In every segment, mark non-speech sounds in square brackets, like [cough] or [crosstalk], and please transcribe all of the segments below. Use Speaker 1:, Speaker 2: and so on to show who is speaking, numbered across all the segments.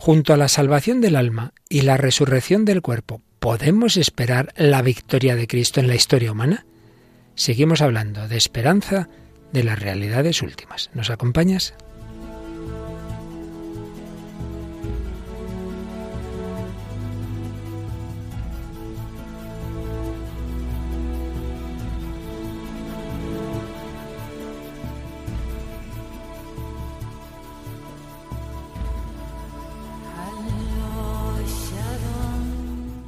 Speaker 1: Junto a la salvación del alma y la resurrección del cuerpo, ¿podemos esperar la victoria de Cristo en la historia humana? Seguimos hablando de esperanza de las realidades últimas. ¿Nos acompañas?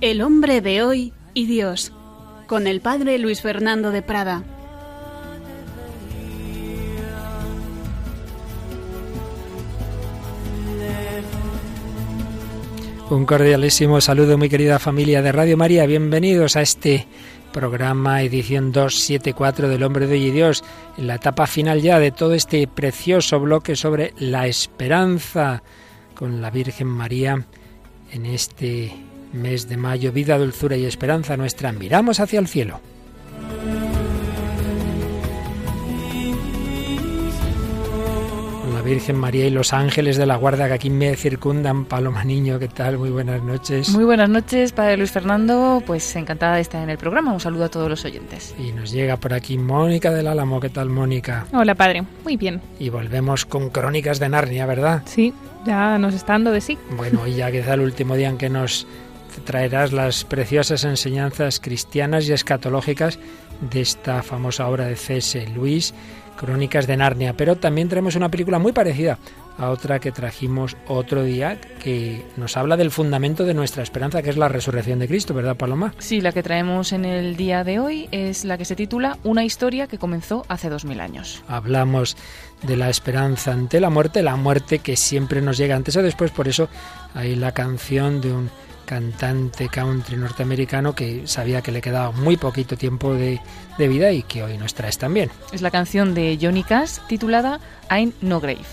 Speaker 2: El hombre de hoy y Dios, con el padre Luis Fernando de Prada.
Speaker 1: Un cordialísimo saludo, muy querida familia de Radio María. Bienvenidos a este programa, edición 274 del Hombre de hoy y Dios, en la etapa final ya de todo este precioso bloque sobre la esperanza con la Virgen María en este mes de mayo, vida, dulzura y esperanza nuestra, miramos hacia el cielo. la Virgen María y los ángeles de la guarda que aquí me circundan. Paloma Niño, ¿qué tal? Muy buenas noches.
Speaker 3: Muy buenas noches, Padre Luis Fernando. Pues encantada de estar en el programa. Un saludo a todos los oyentes.
Speaker 1: Y nos llega por aquí Mónica del Álamo. ¿Qué tal, Mónica?
Speaker 4: Hola, Padre. Muy bien.
Speaker 1: Y volvemos con Crónicas de Narnia, ¿verdad?
Speaker 4: Sí, ya nos está dando de sí.
Speaker 1: Bueno, y ya quizá el último día en que nos traerás las preciosas enseñanzas cristianas y escatológicas de esta famosa obra de C.S. Luis, Crónicas de Narnia. Pero también traemos una película muy parecida a otra que trajimos otro día, que nos habla del fundamento de nuestra esperanza, que es la resurrección de Cristo, ¿verdad, Paloma?
Speaker 3: Sí, la que traemos en el día de hoy es la que se titula Una historia que comenzó hace dos mil años.
Speaker 1: Hablamos de la esperanza ante la muerte, la muerte que siempre nos llega antes o después, por eso hay la canción de un cantante country norteamericano que sabía que le quedaba muy poquito tiempo de, de, vida y que hoy nos traes también.
Speaker 3: Es la canción de Johnny Cash titulada I'm No Grave.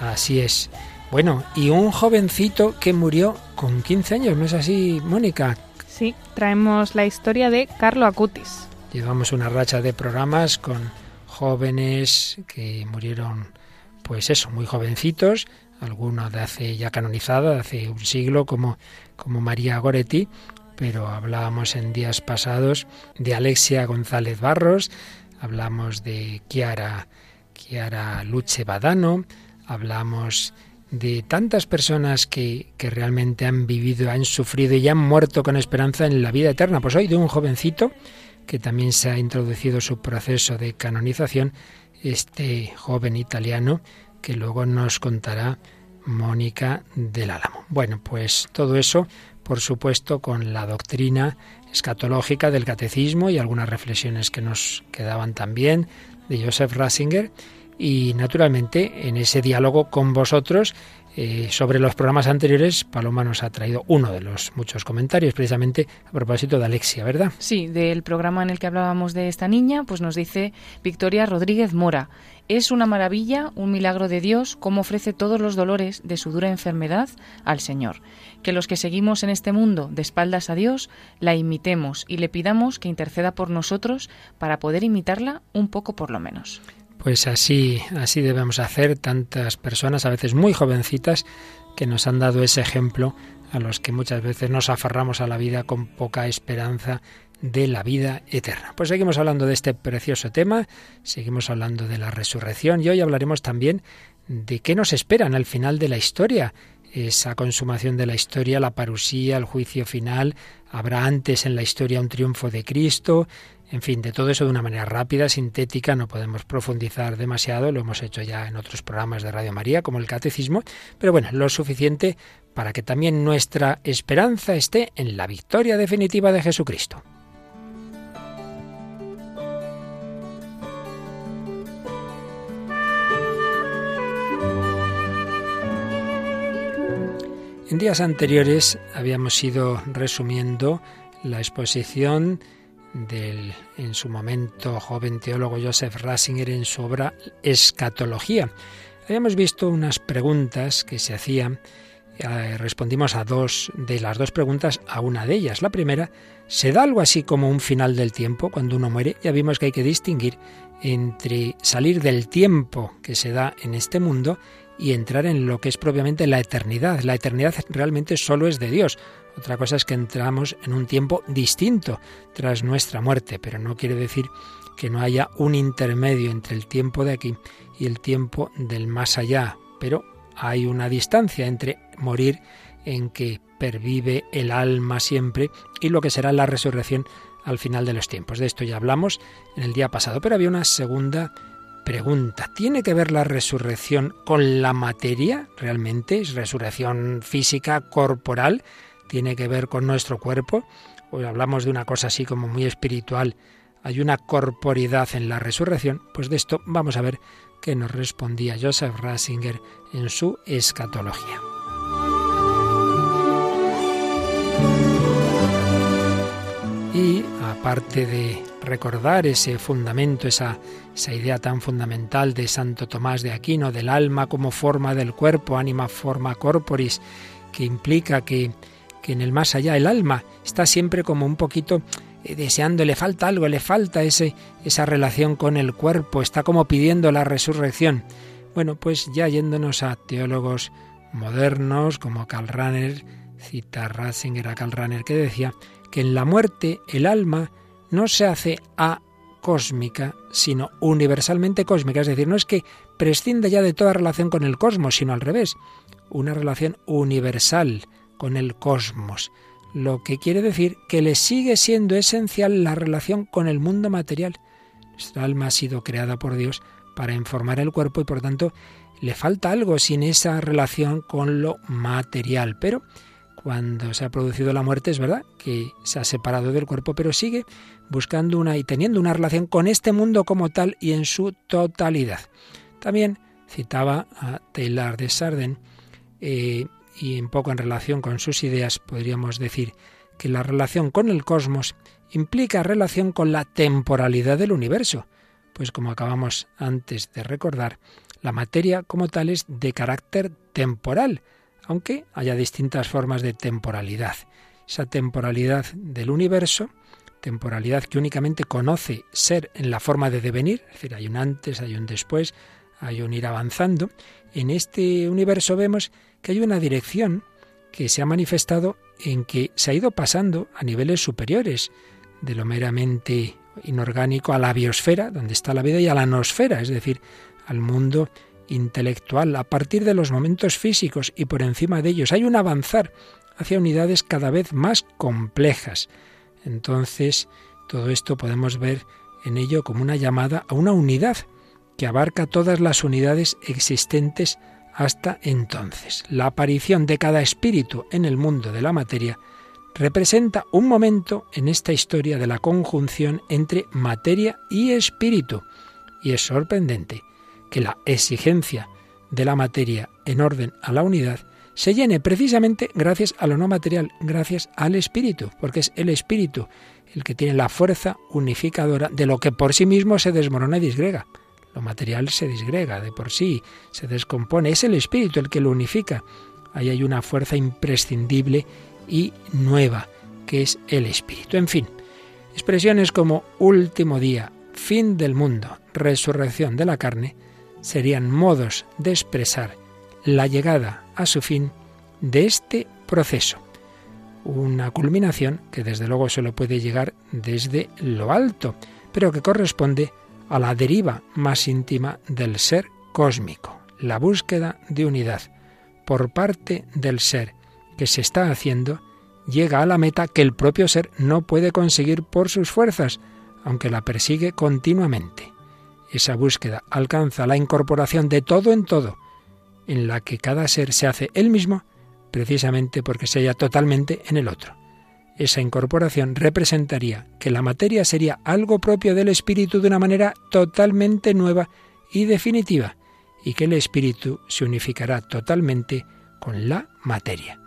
Speaker 1: Así es. Bueno, y un jovencito que murió con 15 años, ¿no es así, Mónica?
Speaker 4: Sí, traemos la historia de Carlo Acutis.
Speaker 1: Llevamos una racha de programas con jóvenes que murieron, pues eso, muy jovencitos, algunos de hace ya canonizada, de hace un siglo, como, como María Goretti, pero hablábamos en días pasados de Alexia González Barros, hablamos de Chiara, Chiara Luce Badano, hablamos de tantas personas que, que realmente han vivido, han sufrido y han muerto con esperanza en la vida eterna. Pues hoy de un jovencito que también se ha introducido su proceso de canonización, este joven italiano que luego nos contará Mónica del Álamo. Bueno, pues todo eso, por supuesto, con la doctrina escatológica del catecismo y algunas reflexiones que nos quedaban también de Joseph Ratzinger y naturalmente en ese diálogo con vosotros eh, sobre los programas anteriores, Paloma nos ha traído uno de los muchos comentarios, precisamente a propósito de Alexia, ¿verdad?
Speaker 3: Sí, del programa en el que hablábamos de esta niña, pues nos dice Victoria Rodríguez Mora. Es una maravilla, un milagro de Dios, cómo ofrece todos los dolores de su dura enfermedad al Señor. Que los que seguimos en este mundo de espaldas a Dios, la imitemos y le pidamos que interceda por nosotros para poder imitarla un poco por lo menos.
Speaker 1: Pues así, así debemos hacer tantas personas, a veces muy jovencitas, que nos han dado ese ejemplo a los que muchas veces nos aferramos a la vida con poca esperanza de la vida eterna. Pues seguimos hablando de este precioso tema, seguimos hablando de la resurrección y hoy hablaremos también de qué nos espera al final de la historia, esa consumación de la historia, la parusía, el juicio final, habrá antes en la historia un triunfo de Cristo, en fin, de todo eso de una manera rápida, sintética, no podemos profundizar demasiado, lo hemos hecho ya en otros programas de Radio María, como el Catecismo, pero bueno, lo suficiente para que también nuestra esperanza esté en la victoria definitiva de Jesucristo. En días anteriores habíamos ido resumiendo la exposición del en su momento joven teólogo Joseph Ratzinger en su obra Escatología. Habíamos visto unas preguntas que se hacían eh, respondimos a dos de las dos preguntas a una de ellas. La primera, ¿se da algo así como un final del tiempo cuando uno muere? Ya vimos que hay que distinguir entre salir del tiempo que se da en este mundo y entrar en lo que es propiamente la eternidad. La eternidad realmente solo es de Dios. Otra cosa es que entramos en un tiempo distinto tras nuestra muerte, pero no quiere decir que no haya un intermedio entre el tiempo de aquí y el tiempo del más allá. Pero hay una distancia entre morir en que pervive el alma siempre y lo que será la resurrección al final de los tiempos. De esto ya hablamos en el día pasado, pero había una segunda pregunta. ¿Tiene que ver la resurrección con la materia realmente? ¿Es resurrección física, corporal? ¿Tiene que ver con nuestro cuerpo? Hoy hablamos de una cosa así como muy espiritual. ¿Hay una corporidad en la resurrección? Pues de esto vamos a ver qué nos respondía Joseph Ratzinger en su escatología. Y aparte de recordar ese fundamento, esa, esa idea tan fundamental de Santo Tomás de Aquino, del alma como forma del cuerpo, anima forma corporis, que implica que, que en el más allá el alma está siempre como un poquito eh, deseando, le falta algo, le falta ese, esa relación con el cuerpo, está como pidiendo la resurrección. Bueno, pues ya yéndonos a teólogos modernos como Karl Rahner, cita Ratzinger a Karl que decía que en la muerte el alma no se hace a cósmica, sino universalmente cósmica. Es decir, no es que prescinda ya de toda relación con el cosmos, sino al revés, una relación universal con el cosmos. Lo que quiere decir que le sigue siendo esencial la relación con el mundo material. Nuestra alma ha sido creada por Dios para informar el cuerpo y por tanto le falta algo sin esa relación con lo material. Pero cuando se ha producido la muerte es verdad que se ha separado del cuerpo, pero sigue buscando una y teniendo una relación con este mundo como tal y en su totalidad. También citaba a Taylor de Sarden eh, y un poco en relación con sus ideas podríamos decir que la relación con el cosmos implica relación con la temporalidad del universo, pues como acabamos antes de recordar, la materia como tal es de carácter temporal, aunque haya distintas formas de temporalidad. Esa temporalidad del universo, temporalidad que únicamente conoce ser en la forma de devenir, es decir, hay un antes, hay un después, hay un ir avanzando. En este universo vemos que hay una dirección que se ha manifestado en que se ha ido pasando a niveles superiores de lo meramente inorgánico a la biosfera, donde está la vida, y a la nosfera, es decir, al mundo intelectual a partir de los momentos físicos y por encima de ellos. Hay un avanzar hacia unidades cada vez más complejas. Entonces, todo esto podemos ver en ello como una llamada a una unidad que abarca todas las unidades existentes hasta entonces. La aparición de cada espíritu en el mundo de la materia representa un momento en esta historia de la conjunción entre materia y espíritu. Y es sorprendente que la exigencia de la materia en orden a la unidad se llene precisamente gracias a lo no material, gracias al espíritu, porque es el espíritu el que tiene la fuerza unificadora de lo que por sí mismo se desmorona y disgrega. Lo material se disgrega de por sí, se descompone, es el espíritu el que lo unifica. Ahí hay una fuerza imprescindible y nueva, que es el espíritu. En fin, expresiones como último día, fin del mundo, resurrección de la carne, serían modos de expresar la llegada a su fin de este proceso. Una culminación que desde luego solo puede llegar desde lo alto, pero que corresponde a la deriva más íntima del ser cósmico, la búsqueda de unidad por parte del ser que se está haciendo llega a la meta que el propio ser no puede conseguir por sus fuerzas, aunque la persigue continuamente. Esa búsqueda alcanza la incorporación de todo en todo, en la que cada ser se hace él mismo precisamente porque se halla totalmente en el otro. Esa incorporación representaría que la materia sería algo propio del espíritu de una manera totalmente nueva y definitiva, y que el espíritu se unificará totalmente con la materia.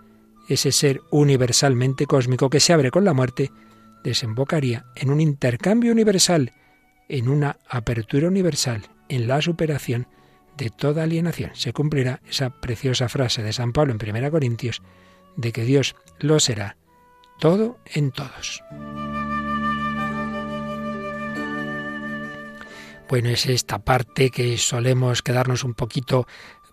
Speaker 1: Ese ser universalmente cósmico que se abre con la muerte desembocaría en un intercambio universal en una apertura universal, en la superación de toda alienación. Se cumplirá esa preciosa frase de San Pablo en 1 Corintios de que Dios lo será todo en todos. Bueno, es esta parte que solemos quedarnos un poquito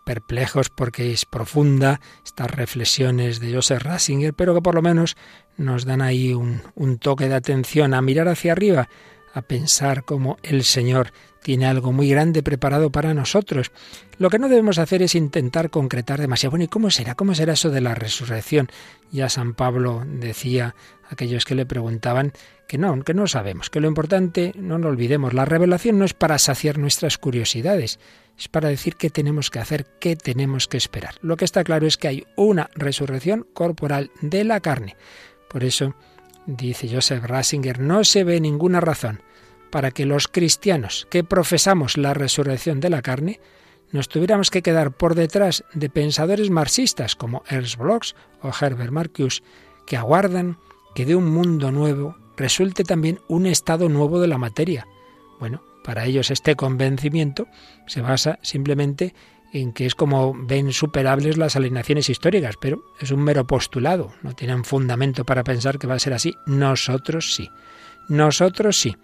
Speaker 1: perplejos porque es profunda, estas reflexiones de Joseph Ratzinger, pero que por lo menos nos dan ahí un, un toque de atención a mirar hacia arriba, a pensar cómo el Señor tiene algo muy grande preparado para nosotros. Lo que no debemos hacer es intentar concretar demasiado. Bueno, ¿y cómo será? ¿Cómo será eso de la resurrección? Ya San Pablo decía a aquellos que le preguntaban que no, que no sabemos, que lo importante, no lo olvidemos, la revelación no es para saciar nuestras curiosidades, es para decir qué tenemos que hacer, qué tenemos que esperar. Lo que está claro es que hay una resurrección corporal de la carne. Por eso, dice Joseph Ratzinger, no se ve ninguna razón para que los cristianos que profesamos la resurrección de la carne nos tuviéramos que quedar por detrás de pensadores marxistas como Ernst Bloch o Herbert Marcuse, que aguardan que de un mundo nuevo resulte también un estado nuevo de la materia. Bueno, para ellos este convencimiento se basa simplemente en que es como ven superables las alineaciones históricas, pero es un mero postulado, no tienen fundamento para pensar que va a ser así. Nosotros sí, nosotros sí,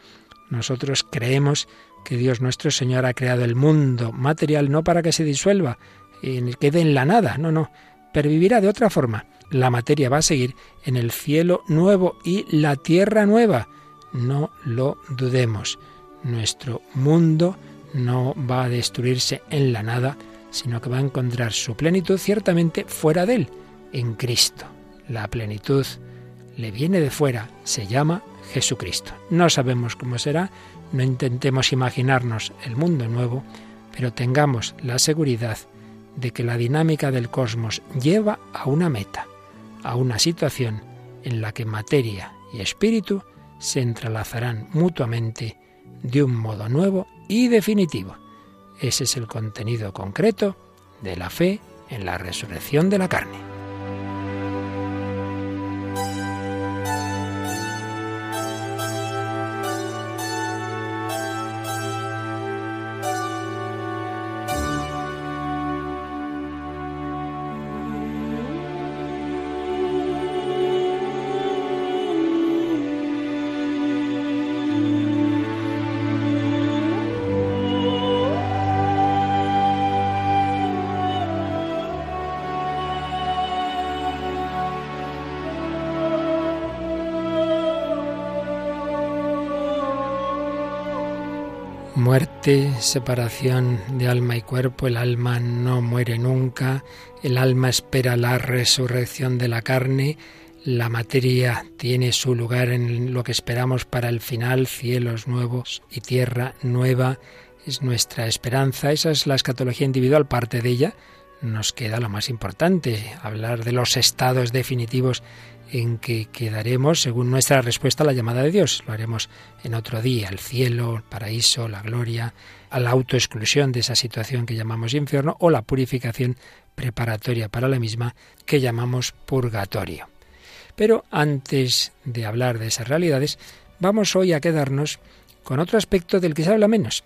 Speaker 1: nosotros creemos que Dios nuestro Señor ha creado el mundo material no para que se disuelva y quede en la nada, no, no, pervivirá de otra forma. La materia va a seguir en el cielo nuevo y la tierra nueva. No lo dudemos. Nuestro mundo no va a destruirse en la nada, sino que va a encontrar su plenitud ciertamente fuera de él, en Cristo. La plenitud le viene de fuera, se llama Jesucristo. No sabemos cómo será, no intentemos imaginarnos el mundo nuevo, pero tengamos la seguridad de que la dinámica del cosmos lleva a una meta, a una situación en la que materia y espíritu se entrelazarán mutuamente de un modo nuevo y definitivo. Ese es el contenido concreto de la fe en la resurrección de la carne. Separación de alma y cuerpo, el alma no muere nunca, el alma espera la resurrección de la carne, la materia tiene su lugar en lo que esperamos para el final, cielos nuevos y tierra nueva, es nuestra esperanza, esa es la escatología individual, parte de ella. Nos queda lo más importante, hablar de los estados definitivos en que quedaremos según nuestra respuesta a la llamada de Dios. Lo haremos en otro día, el cielo, el paraíso, la gloria, a la autoexclusión de esa situación que llamamos infierno o la purificación preparatoria para la misma que llamamos purgatorio. Pero antes de hablar de esas realidades, vamos hoy a quedarnos con otro aspecto del que se habla menos,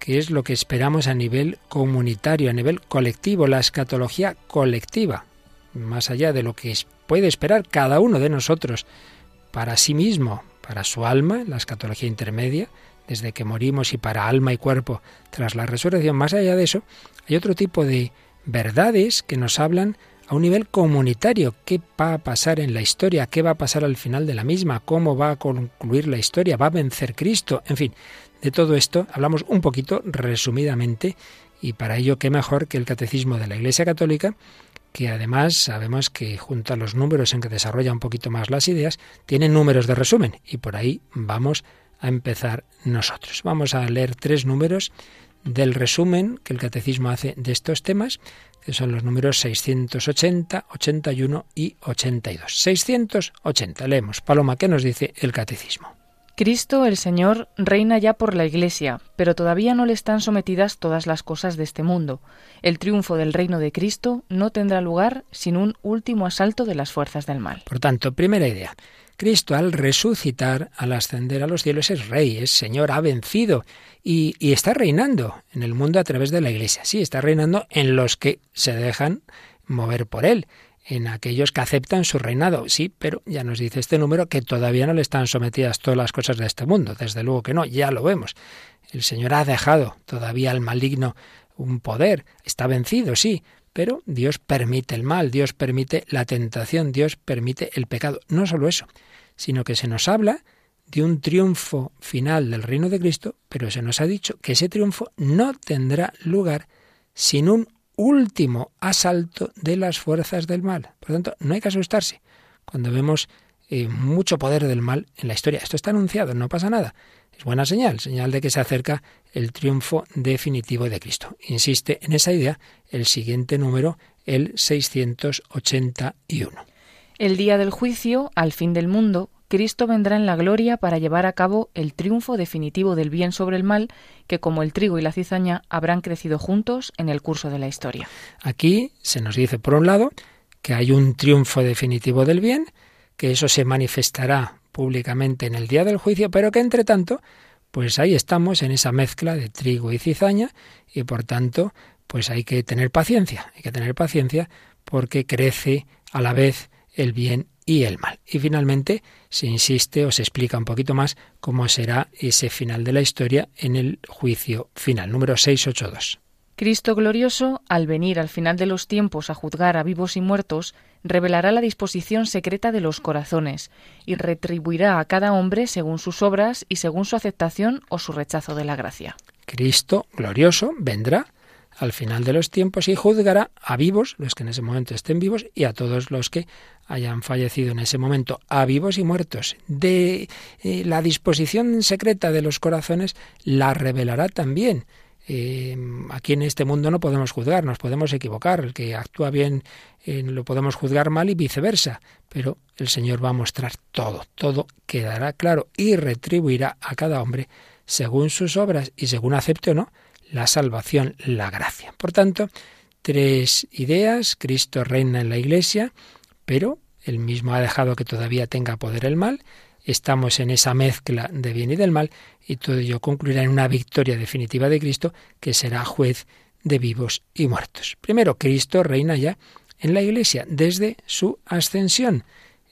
Speaker 1: que es lo que esperamos a nivel comunitario, a nivel colectivo, la escatología colectiva, más allá de lo que puede esperar cada uno de nosotros para sí mismo, para su alma, la escatología intermedia, desde que morimos y para alma y cuerpo tras la resurrección, más allá de eso, hay otro tipo de verdades que nos hablan a un nivel comunitario. ¿Qué va a pasar en la historia? ¿Qué va a pasar al final de la misma? ¿Cómo va a concluir la historia? ¿Va a vencer Cristo? En fin, de todo esto hablamos un poquito resumidamente y para ello qué mejor que el catecismo de la Iglesia Católica que además sabemos que junto a los números en que desarrolla un poquito más las ideas, tiene números de resumen y por ahí vamos a empezar nosotros. Vamos a leer tres números del resumen que el catecismo hace de estos temas, que son los números 680, 81 y 82. 680, leemos. Paloma, ¿qué nos dice el catecismo?
Speaker 3: Cristo el Señor reina ya por la Iglesia, pero todavía no le están sometidas todas las cosas de este mundo. El triunfo del reino de Cristo no tendrá lugar sin un último asalto de las fuerzas del mal.
Speaker 1: Por tanto, primera idea. Cristo al resucitar, al ascender a los cielos, es rey, es Señor, ha vencido y, está reinando en el mundo a través de la Iglesia. Sí, está reinando en los que se dejan mover por él en aquellos que aceptan su reinado. Sí, pero ya nos dice este número que todavía no le están sometidas todas las cosas de este mundo. Desde luego que no, ya lo vemos. El Señor ha dejado todavía al maligno un poder. Está vencido, sí, pero Dios permite el mal, Dios permite la tentación, Dios permite el pecado. No solo eso, sino que se nos habla de un triunfo final del reino de Cristo, pero se nos ha dicho que ese triunfo no tendrá lugar sin un último asalto de las fuerzas del mal. Por lo tanto, no hay que asustarse cuando vemos eh, mucho poder del mal en la historia. Esto está anunciado, no pasa nada. Es buena señal, señal de que se acerca el triunfo definitivo de Cristo. Insiste en esa idea el siguiente número, el 681.
Speaker 3: El día del juicio, al fin del mundo, Cristo vendrá en la gloria para llevar a cabo el triunfo definitivo del bien sobre el mal, que como el trigo y la cizaña habrán crecido juntos en el curso de la historia.
Speaker 1: Aquí se nos dice, por un lado, que hay un triunfo definitivo del bien, que eso se manifestará públicamente en el día del juicio, pero que entre tanto, pues ahí estamos en esa mezcla de trigo y cizaña y por tanto, pues hay que tener paciencia, hay que tener paciencia porque crece a la vez el bien y el mal. Y finalmente se insiste o se explica un poquito más cómo será ese final de la historia en el juicio final, número 682.
Speaker 3: Cristo glorioso, al venir al final de los tiempos a juzgar a vivos y muertos, revelará la disposición secreta de los corazones y retribuirá a cada hombre según sus obras y según su aceptación o su rechazo de la gracia.
Speaker 1: Cristo glorioso vendrá al final de los tiempos y juzgará a vivos, los que en ese momento estén vivos, y a todos los que hayan fallecido en ese momento, a vivos y muertos. De eh, la disposición secreta de los corazones la revelará también. Eh, aquí en este mundo no podemos juzgar, nos podemos equivocar. El que actúa bien eh, lo podemos juzgar mal y viceversa. Pero el Señor va a mostrar todo, todo quedará claro y retribuirá a cada hombre según sus obras y según acepte o no la salvación, la gracia. Por tanto, tres ideas. Cristo reina en la Iglesia, pero él mismo ha dejado que todavía tenga poder el mal. Estamos en esa mezcla de bien y del mal y todo ello concluirá en una victoria definitiva de Cristo que será juez de vivos y muertos. Primero, Cristo reina ya en la Iglesia desde su ascensión.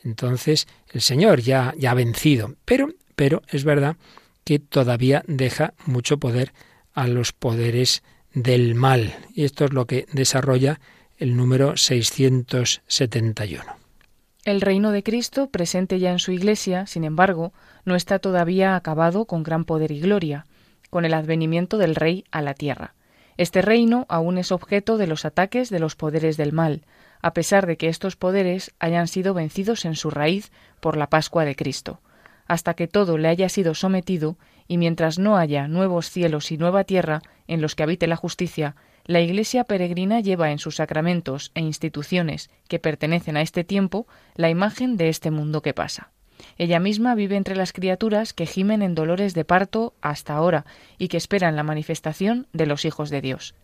Speaker 1: Entonces, el Señor ya, ya ha vencido, pero, pero es verdad que todavía deja mucho poder a los poderes del mal. Y esto es lo que desarrolla el número 671.
Speaker 3: El reino de Cristo, presente ya en su Iglesia, sin embargo, no está todavía acabado con gran poder y gloria, con el advenimiento del Rey a la tierra. Este reino aún es objeto de los ataques de los poderes del mal, a pesar de que estos poderes hayan sido vencidos en su raíz por la Pascua de Cristo. Hasta que todo le haya sido sometido, y mientras no haya nuevos cielos y nueva tierra en los que habite la justicia, la Iglesia peregrina lleva en sus sacramentos e instituciones que pertenecen a este tiempo la imagen de este mundo que pasa. Ella misma vive entre las criaturas que gimen en dolores de parto hasta ahora y que esperan la manifestación de los hijos de Dios.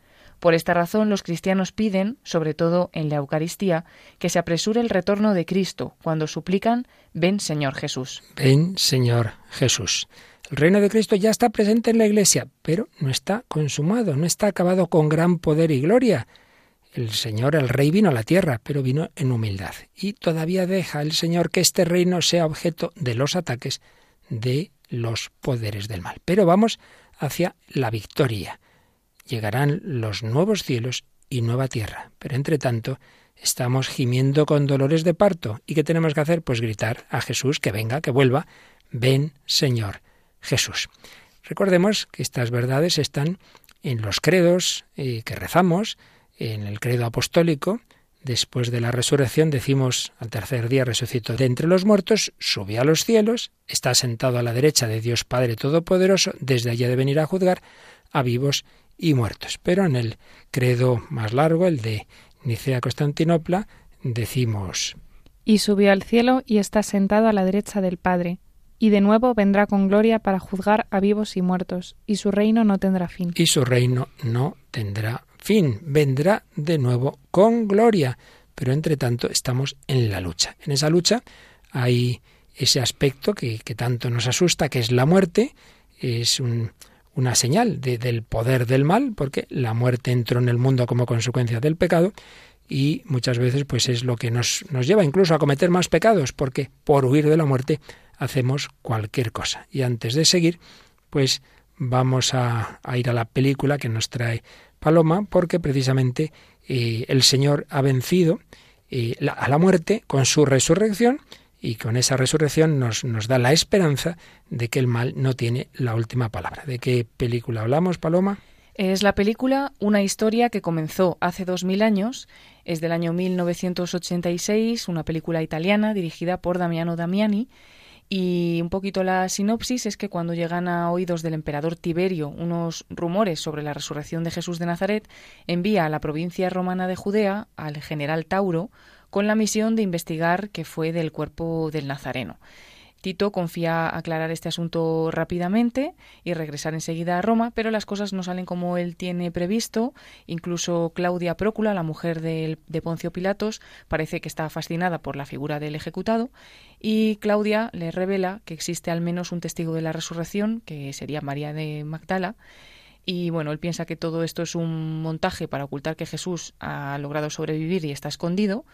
Speaker 3: Por esta razón los cristianos piden, sobre todo en la Eucaristía, que se apresure el retorno de Cristo cuando suplican Ven Señor Jesús.
Speaker 1: Ven Señor Jesús. El reino de Cristo ya está presente en la Iglesia, pero no está consumado, no está acabado con gran poder y gloria. El Señor, el Rey, vino a la tierra, pero vino en humildad. Y todavía deja el Señor que este reino sea objeto de los ataques de los poderes del mal. Pero vamos hacia la victoria. Llegarán los nuevos cielos y nueva tierra. Pero entre tanto, estamos gimiendo con dolores de parto. ¿Y qué tenemos que hacer? Pues gritar a Jesús que venga, que vuelva. Ven, Señor. Jesús. Recordemos que estas verdades están en los credos eh, que rezamos, en el credo apostólico. Después de la resurrección decimos al tercer día resucitó de entre los muertos, subió a los cielos, está sentado a la derecha de Dios Padre Todopoderoso, desde allá de venir a juzgar a vivos y muertos. Pero en el credo más largo, el de Nicea Constantinopla, decimos
Speaker 4: Y subió al cielo y está sentado a la derecha del Padre y de nuevo vendrá con gloria para juzgar a vivos y muertos, y su reino no tendrá fin.
Speaker 1: Y su reino no tendrá fin. Vendrá de nuevo con gloria. Pero entre tanto estamos en la lucha. En esa lucha hay ese aspecto que, tanto nos asusta, que es la muerte, es una señal del poder del mal, porque la muerte entró en el mundo como consecuencia del pecado y muchas veces pues es lo que nos, nos lleva incluso a cometer más pecados, porque por huir de la muerte hacemos cualquier cosa. Y antes de seguir, pues vamos a, ir a la película que nos trae Paloma, porque precisamente eh, el Señor ha vencido eh, a la muerte con su resurrección y con esa resurrección nos, nos da la esperanza de que el mal no tiene la última palabra. ¿De qué película hablamos, Paloma?
Speaker 3: Es la película Una historia que comenzó hace dos mil años. Es del año 1986, una película italiana dirigida por Damiano Damiani y un poquito la sinopsis es que cuando llegan a oídos del emperador Tiberio unos rumores sobre la resurrección de Jesús de Nazaret, envía a la provincia romana de Judea al general Tauro con la misión de investigar qué fue del cuerpo del Nazareno. Tito confía aclarar este asunto rápidamente y regresar enseguida a Roma, pero las cosas no salen como él tiene previsto. Incluso Claudia Prócula, la mujer de, de Poncio Pilatos, parece que está fascinada por la figura del ejecutado y Claudia le revela que existe al menos un testigo de la resurrección, que sería María de Magdala, y bueno, él piensa que todo esto es un montaje para ocultar que Jesús ha logrado sobrevivir y está escondido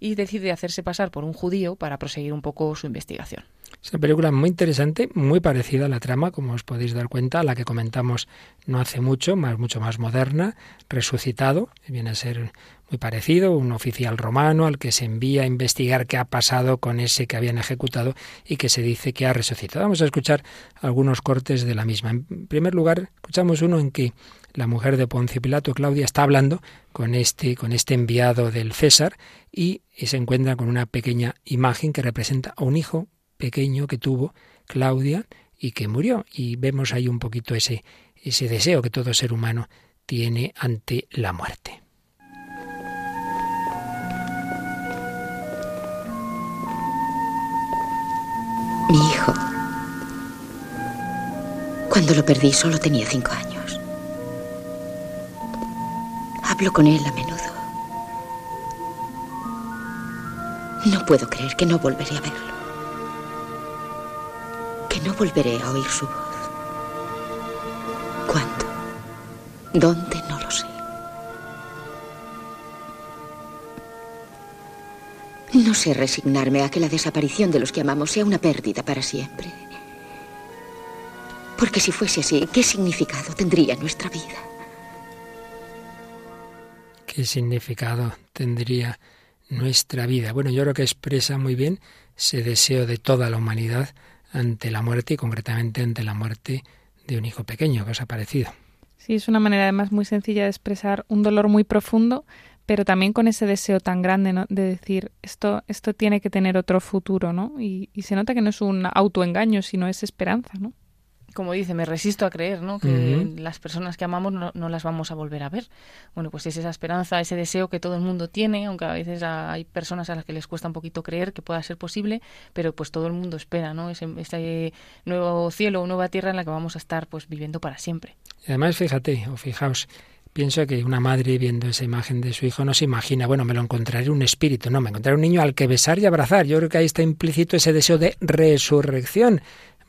Speaker 3: y decide hacerse pasar por un judío para proseguir un poco su investigación.
Speaker 1: Es una película muy interesante, muy parecida a la trama, como os podéis dar cuenta, a la que comentamos no hace mucho, más, mucho más moderna, resucitado, viene a ser muy parecido, un oficial romano al que se envía a investigar qué ha pasado con ese que habían ejecutado y que se dice que ha resucitado. Vamos a escuchar algunos cortes de la misma. En primer lugar, escuchamos uno en que la mujer de Poncio Pilato, Claudia, está hablando con este, con este enviado del César y se encuentra con una pequeña imagen que representa a un hijo pequeño que tuvo Claudia y que murió. Y vemos ahí un poquito ese, ese deseo que todo ser humano tiene ante la muerte.
Speaker 5: Mi hijo. Cuando lo perdí solo tenía cinco años. Hablo con él a menudo. No puedo creer que no volveré a verlo. Que no volveré a oír su voz. ¿Cuándo? ¿Dónde? No lo sé. No sé resignarme a que la desaparición de los que amamos sea una pérdida para siempre. Porque si fuese así, ¿qué significado tendría nuestra vida?
Speaker 1: ¿Qué significado tendría nuestra vida? Bueno, yo creo que expresa muy bien ese deseo de toda la humanidad ante la muerte y concretamente ante la muerte de un hijo pequeño. ¿Qué os ha parecido?
Speaker 4: Sí, es una manera además muy sencilla de expresar un dolor muy profundo, pero también con ese deseo tan grande ¿no? de decir esto, esto tiene que tener otro futuro, ¿no? Y, y, se nota que no es un autoengaño, sino es esperanza, ¿no?
Speaker 3: Como dice, me resisto a creer, ¿no? Que las personas que amamos no, no, las vamos a volver a ver. Bueno, pues es esa esperanza, ese deseo que todo el mundo tiene, aunque a veces hay personas a las que les cuesta un poquito creer que pueda ser posible, pero pues todo el mundo espera, ¿no? Ese, ese nuevo cielo o nueva tierra en la que vamos a estar pues viviendo para siempre.
Speaker 1: Y además, fíjate, o fijaos, Pienso que una madre viendo esa imagen de su hijo no se imagina, bueno, me lo encontraré un espíritu, no, me encontraré un niño al que besar y abrazar. Yo creo que ahí está implícito ese deseo de resurrección.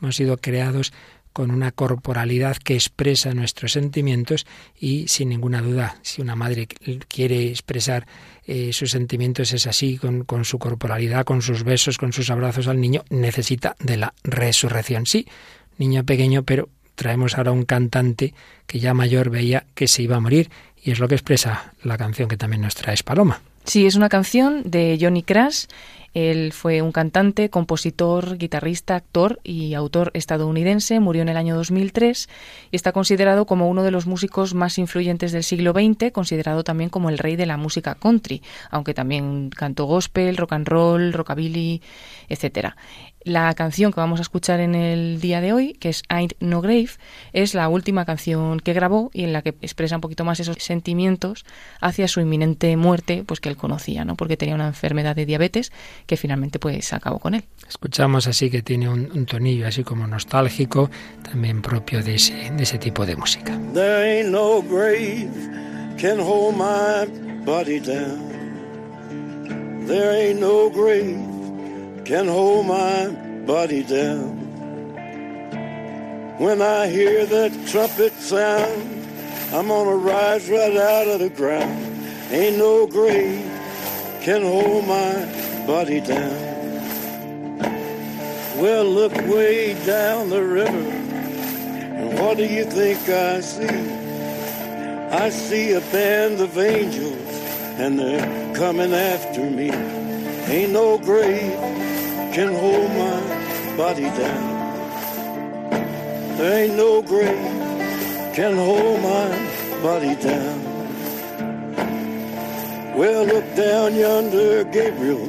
Speaker 1: Hemos sido creados con una corporalidad que expresa nuestros sentimientos y sin ninguna duda, si una madre quiere expresar eh, sus sentimientos es así, con, con su corporalidad, con sus besos, con sus abrazos al niño, necesita de la resurrección. Sí, niño pequeño, pero traemos ahora un cantante que ya mayor veía que se iba a morir y es lo que expresa la canción que también nos trae Paloma.
Speaker 3: Sí, es una canción de Johnny Crash. Él fue un cantante, compositor, guitarrista, actor y autor estadounidense. Murió en el año 2003 y está considerado como uno de los músicos más influyentes del siglo XX, considerado también como el rey de la música country, aunque también cantó gospel, rock and roll, rockabilly, etcétera. La canción que vamos a escuchar en el día de hoy, que es Ain't No Grave, es la última canción que grabó y en la que expresa un poquito más esos sentimientos hacia su inminente muerte, pues que él conocía, ¿no? Porque tenía una enfermedad de diabetes que finalmente pues acabó con él.
Speaker 1: Escuchamos así que tiene un, tonillo así como nostálgico, también propio de ese, de ese tipo de música. There ain't no grave can hold my body down. There ain't no grave can hold my
Speaker 6: body down. When I hear that trumpet sound, I'm gonna rise right out of the ground. Ain't no grave can hold my body down. Well, look way down the river, and what do you think I see? I see a band of angels, and they're coming after me. Ain't no grave can hold my body down. There ain't no grave can hold my body down. Well, look down yonder, Gabriel.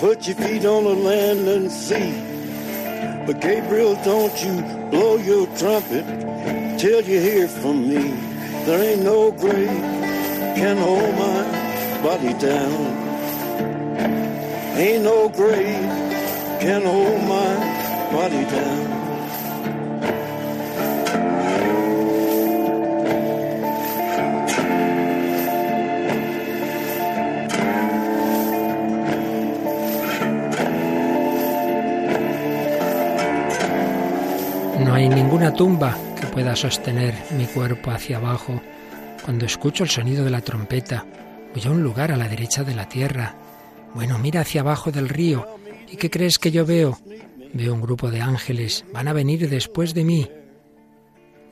Speaker 6: Put your feet on the land and see. But Gabriel, don't you blow your trumpet till you hear from me. There ain't no grave can hold my body down. Ain't no grave hold my body down.
Speaker 1: No hay ninguna tumba que pueda sostener mi cuerpo hacia abajo cuando escucho el sonido de la trompeta. Voy un lugar a la derecha de la tierra. Bueno, mira hacia abajo del río. ¿Y qué crees que yo veo? Veo un grupo de ángeles. Van a venir después de mí.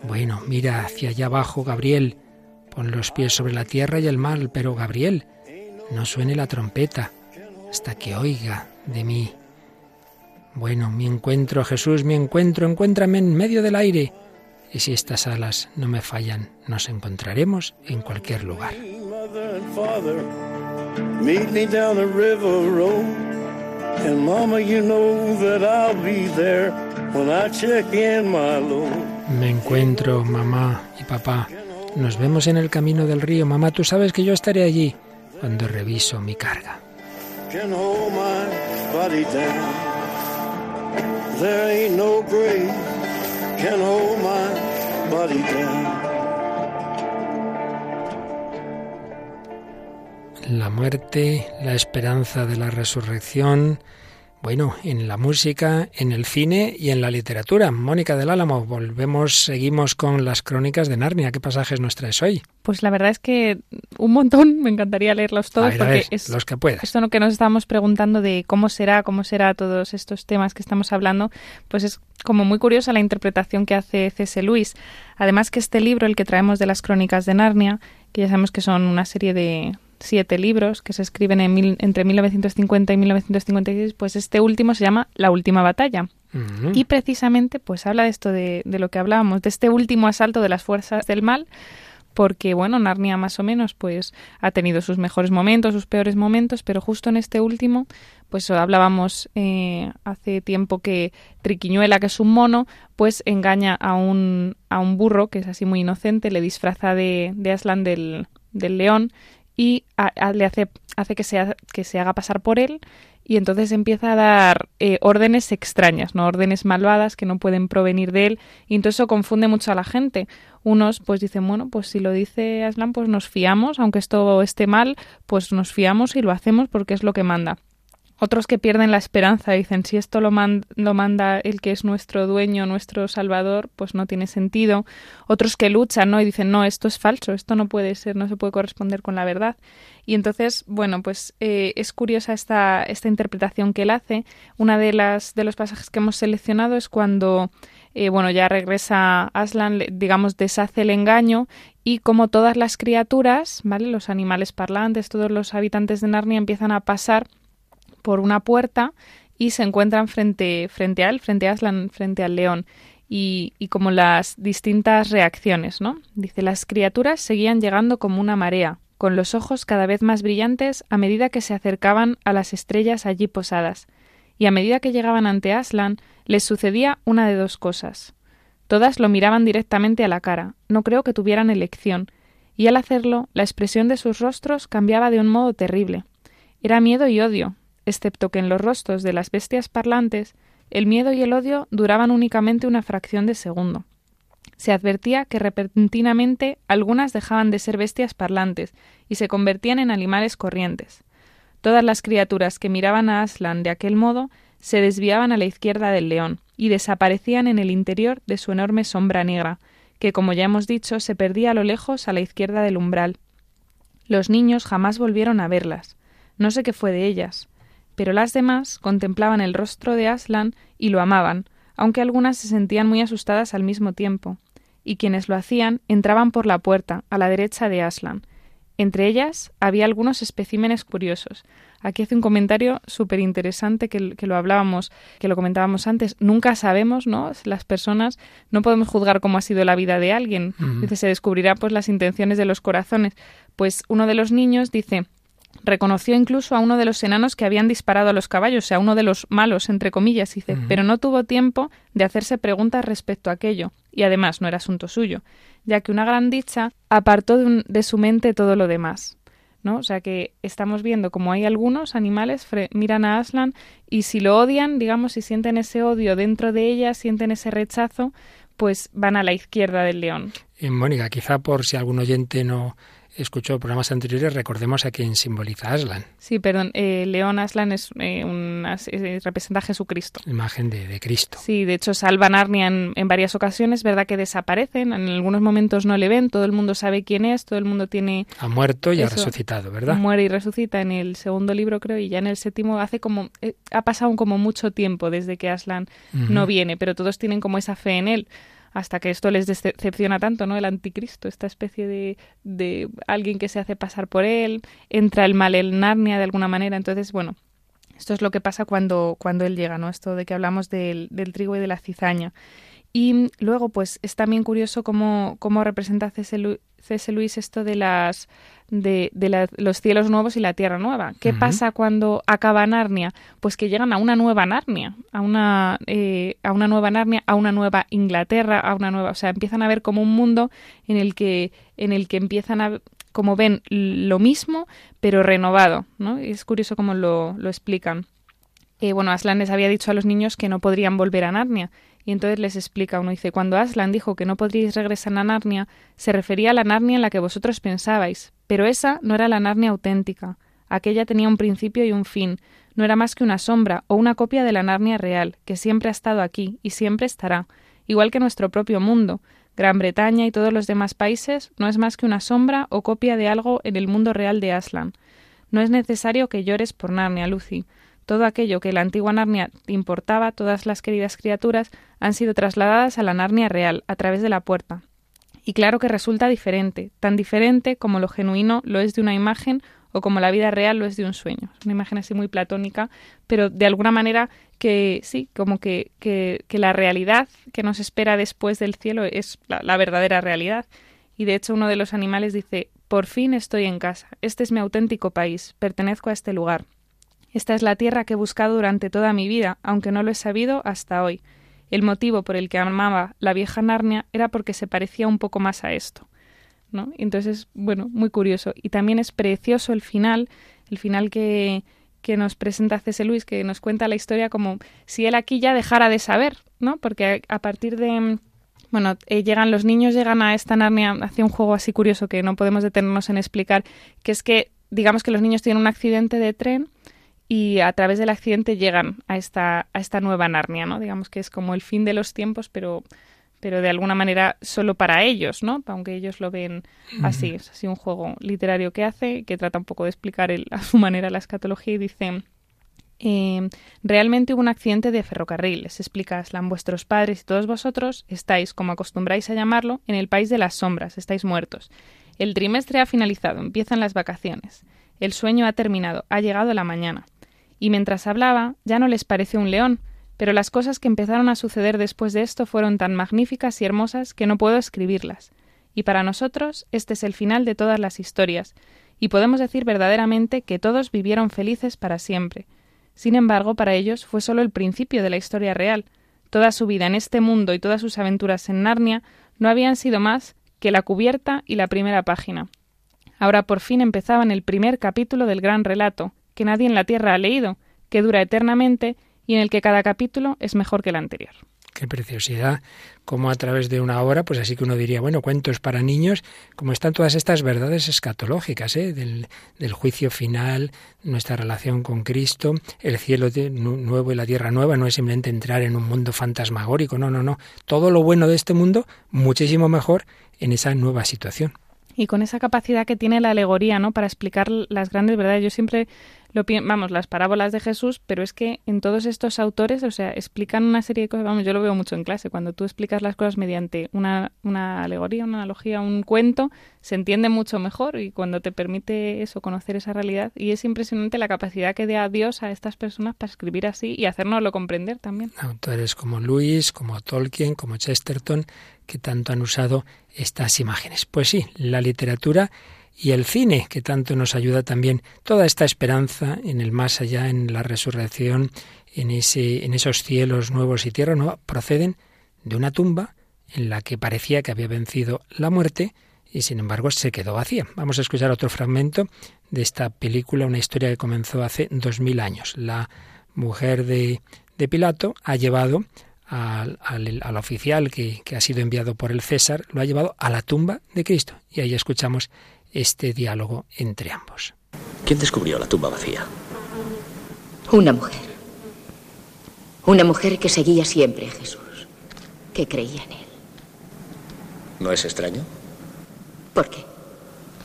Speaker 1: Bueno, mira hacia allá abajo, Gabriel. Pon los pies sobre la tierra y el mar, pero Gabriel, no suene la trompeta hasta que oiga de mí. Bueno, mi encuentro, Jesús, mi encuentro, encuéntrame en medio del aire. Y si estas alas no me fallan, nos encontraremos en cualquier lugar.
Speaker 6: And mama, you know that I'll be there when I check in my load.
Speaker 1: Me encuentro, mamá y papá. Nos vemos en el camino del río. Mamá, tú sabes que yo estaré allí cuando reviso mi carga.
Speaker 6: Can hold my body down. There ain't no grave can hold my body down.
Speaker 1: La muerte, la esperanza de la resurrección, bueno, en la música, en el cine y en la literatura. Mónica del Álamo, volvemos, seguimos con las crónicas de Narnia. ¿Qué pasajes nos traes hoy?
Speaker 4: Pues la verdad es que un montón, me encantaría leerlos todos
Speaker 1: A ver, a
Speaker 4: porque
Speaker 1: ver,
Speaker 4: es
Speaker 1: los que puedas.
Speaker 4: esto lo que nos estábamos preguntando de cómo será, cómo será todos estos temas que estamos hablando, pues es como muy curiosa la interpretación que hace C.S. Lewis. Además que este libro, el que traemos de las crónicas de Narnia, que ya sabemos que son una serie de siete libros que se escriben en mil- entre 1950 y 1956, pues este último se llama La última batalla. Y precisamente pues habla de esto de, de lo que hablábamos, de este último asalto de las fuerzas del mal, porque bueno, Narnia más o menos pues ha tenido sus mejores momentos, sus peores momentos, pero justo en este último, pues hablábamos eh, hace tiempo que Triquiñuela, que es un mono, pues engaña a un, a un burro, que es así muy inocente, le disfraza de, de Aslan del, del león y a- le hace, hace que, se, que se haga pasar por él y entonces empieza a dar eh, órdenes extrañas, no órdenes malvadas que no pueden provenir de él y entonces eso confunde mucho a la gente. Unos pues dicen, bueno, pues si lo dice Aslan pues nos fiamos, aunque esto esté mal, pues nos fiamos y lo hacemos porque es lo que manda. Otros que pierden la esperanza dicen, si esto lo, lo manda el que es nuestro dueño, nuestro salvador, pues no tiene sentido. Otros que luchan, ¿no? Y dicen, no, esto es falso, esto no puede ser, no se puede corresponder con la verdad. Y entonces, bueno, pues eh, es curiosa esta, esta interpretación que él hace. Una de las de los pasajes que hemos seleccionado es cuando, eh, bueno, ya regresa Aslan, digamos, deshace el engaño y como todas las criaturas, ¿vale? Los animales parlantes, todos los habitantes de Narnia empiezan a pasar por una puerta y se encuentran frente, frente a él, frente a Aslan, frente al león. Y, y como las distintas reacciones, ¿no? Dice, las criaturas seguían llegando como una marea, con los ojos cada vez más brillantes a medida que se acercaban a las estrellas allí posadas. Y a medida que llegaban ante Aslan, les sucedía una de dos cosas. Todas lo miraban directamente a la cara, no creo que tuvieran elección, y al hacerlo, la expresión de sus rostros cambiaba de un modo terrible. Era miedo y odio, excepto que en los rostros de las bestias parlantes el miedo y el odio duraban únicamente una fracción de segundo. Se advertía que repentinamente algunas dejaban de ser bestias parlantes y se convertían en animales corrientes. Todas las criaturas que miraban a Aslan de aquel modo se desviaban a la izquierda del león y desaparecían en el interior de su enorme sombra negra, que, como ya hemos dicho, se perdía a lo lejos a la izquierda del umbral. Los niños jamás volvieron a verlas. No sé qué fue de ellas, pero las demás contemplaban el rostro de Aslan y lo amaban, aunque algunas se sentían muy asustadas al mismo tiempo, y quienes lo hacían entraban por la puerta, a la derecha de Aslan. Entre ellas había algunos especímenes curiosos. Aquí hace un comentario súper interesante que, que, lo hablábamos, que lo comentábamos antes. Nunca sabemos, ¿no? Las personas no podemos juzgar cómo ha sido la vida de alguien. Dice, se descubrirá pues las intenciones de los corazones. Pues uno de los niños dice, Reconoció incluso a uno de los enanos que habían disparado a los caballos, o sea, uno de los malos, entre comillas, dice, pero no tuvo tiempo de hacerse preguntas respecto a aquello, y además no era asunto suyo, ya que una gran dicha apartó de, de su mente todo lo demás. ¿no? O sea que estamos viendo como hay algunos animales miran a Aslan y si lo odian, digamos, si sienten ese odio dentro de ellas, sienten ese rechazo, pues van a la izquierda del león.
Speaker 1: Y Mónica, quizá por si algún oyente no escuchó programas anteriores, recordemos a quién simboliza Aslan.
Speaker 4: Sí, perdón, eh, León Aslan es eh, un, eh, representa a Jesucristo.
Speaker 1: Imagen de, de, Cristo.
Speaker 4: Sí, de hecho salva Narnia en, en, varias ocasiones, verdad que desaparecen, en algunos momentos no le ven, todo el mundo sabe quién es, todo el mundo tiene...
Speaker 1: Ha muerto y eso, ha resucitado, ¿verdad?
Speaker 4: Muere y resucita en el segundo libro, creo, y ya en el séptimo hace como... Eh, ha pasado como mucho tiempo desde que Aslan uh -huh. no viene, pero todos tienen como esa fe en él hasta que esto les decepciona tanto, ¿no? El anticristo, esta especie de, de alguien que se hace pasar por él, entra el mal en Narnia de alguna manera, entonces, bueno, esto es lo que pasa cuando, cuando él llega, ¿no? Esto de que hablamos del, del trigo y de la cizaña. Y luego, pues, es también curioso cómo, cómo representa C.S. Luis esto de las de, de la, los cielos nuevos y la tierra nueva. ¿Qué uh -huh. pasa cuando acaba Narnia? Pues que llegan a una nueva Narnia, a una, eh, a una nueva Narnia, a una nueva Inglaterra, a una nueva, o sea, empiezan a ver como un mundo en el que, en el que empiezan a como ven lo mismo, pero renovado, ¿no? Y es curioso cómo lo, lo explican. Eh, bueno, Aslan les había dicho a los niños que no podrían volver a Narnia y entonces les explica uno, dice, cuando Aslan dijo que no podríais regresar a Narnia, se refería a la Narnia en la que vosotros pensabais, pero esa no era la Narnia auténtica. Aquella tenía un principio y un fin, no era más que una sombra o una copia de la Narnia real, que siempre ha estado aquí y siempre estará, igual que nuestro propio mundo. Gran Bretaña y todos los demás países no es más que una sombra o copia de algo en el mundo real de Aslan. No es necesario que llores por Narnia, Lucy. Todo aquello que la antigua Narnia importaba, todas las queridas criaturas, han sido trasladadas a la Narnia real, a través de la puerta. Y claro que resulta diferente, tan diferente como lo genuino lo es de una imagen o como la vida real lo es de un sueño. Una imagen así muy platónica, pero de alguna manera que sí, como que la realidad que nos espera después del cielo es la, la verdadera realidad. Y de hecho uno de los animales dice, por fin estoy en casa, este es mi auténtico país, pertenezco a este lugar. Esta es la tierra que he buscado durante toda mi vida, aunque no lo he sabido hasta hoy. El motivo por el que amaba la vieja Narnia era porque se parecía un poco más a esto. ¿no? Entonces, bueno, muy curioso. Y también es precioso el final, el final que, que nos presenta C.S. Luis, que nos cuenta la historia como si él aquí ya dejara de saber, ¿no? Porque a, partir de bueno, eh, llegan los niños llegan a esta Narnia hacia un juego así curioso que no podemos detenernos en explicar, que es que digamos que los niños tienen un accidente de tren y a través del accidente llegan a esta, a esta nueva Narnia, ¿no? Digamos que es como el fin de los tiempos, pero, pero de alguna manera solo para ellos, ¿no? Aunque ellos lo ven así, es así un juego literario que hace, que trata un poco de explicar el, a su manera la escatología y dice... Eh, realmente hubo un accidente de ferrocarril, les explica Aslan. Vuestros padres y todos vosotros estáis, como acostumbráis a llamarlo, en el país de las sombras, estáis muertos. El trimestre ha finalizado, empiezan las vacaciones. El sueño ha terminado, ha llegado la mañana. Y mientras hablaba, ya no les pareció un león, pero las cosas que empezaron a suceder después de esto fueron tan magníficas y hermosas que no puedo escribirlas. Y para nosotros este es el final de todas las historias, y podemos decir verdaderamente que todos vivieron felices para siempre. Sin embargo, para ellos fue solo el principio de la historia real. Toda su vida en este mundo y todas sus aventuras en Narnia no habían sido más que la cubierta y la primera página. Ahora por fin empezaban el primer capítulo del gran relato, que nadie en la Tierra ha leído, que dura eternamente y en el que cada capítulo es mejor que el anterior.
Speaker 1: qué preciosidad, como a través de una obra, pues así que uno diría, bueno, cuentos para niños, como están todas estas verdades escatológicas, ¿eh? del, del juicio final, nuestra relación con Cristo, el cielo nuevo y la tierra nueva, no es simplemente entrar en un mundo fantasmagórico, no, no, no, todo lo bueno de este mundo, muchísimo mejor en esa nueva situación
Speaker 4: y con esa capacidad que tiene la alegoría, ¿no? Para explicar las grandes verdades. Yo siempre lo vamos, las parábolas de Jesús, pero es que en todos estos autores, o sea, explican una serie de cosas, vamos, yo lo veo mucho en clase, cuando tú explicas las cosas mediante una, una alegoría, una analogía, un cuento, se entiende mucho mejor y cuando te permite eso, conocer esa realidad, y es impresionante la capacidad que da Dios a estas personas para escribir así y hacernoslo comprender también.
Speaker 1: Autores como Luis, como Tolkien, como Chesterton, que tanto han usado estas imágenes. Pues sí, la literatura y el cine, que tanto nos ayuda también toda esta esperanza en el más allá, en la resurrección, en, ese, en esos cielos nuevos y tierra nueva, proceden de una tumba en la que parecía que había vencido la muerte y sin embargo se quedó vacía. Vamos a escuchar otro fragmento de esta película, una historia que comenzó hace dos mil años. La mujer de, de Pilato ha llevado al, al, oficial que, que ha sido enviado por el César, lo ha llevado a la tumba de Cristo. Y ahí escuchamos este diálogo entre ambos.
Speaker 7: ¿Quién descubrió la tumba vacía?
Speaker 5: Una mujer. Una mujer que seguía siempre a Jesús, que creía en él.
Speaker 7: ¿No es extraño?
Speaker 5: ¿Por qué?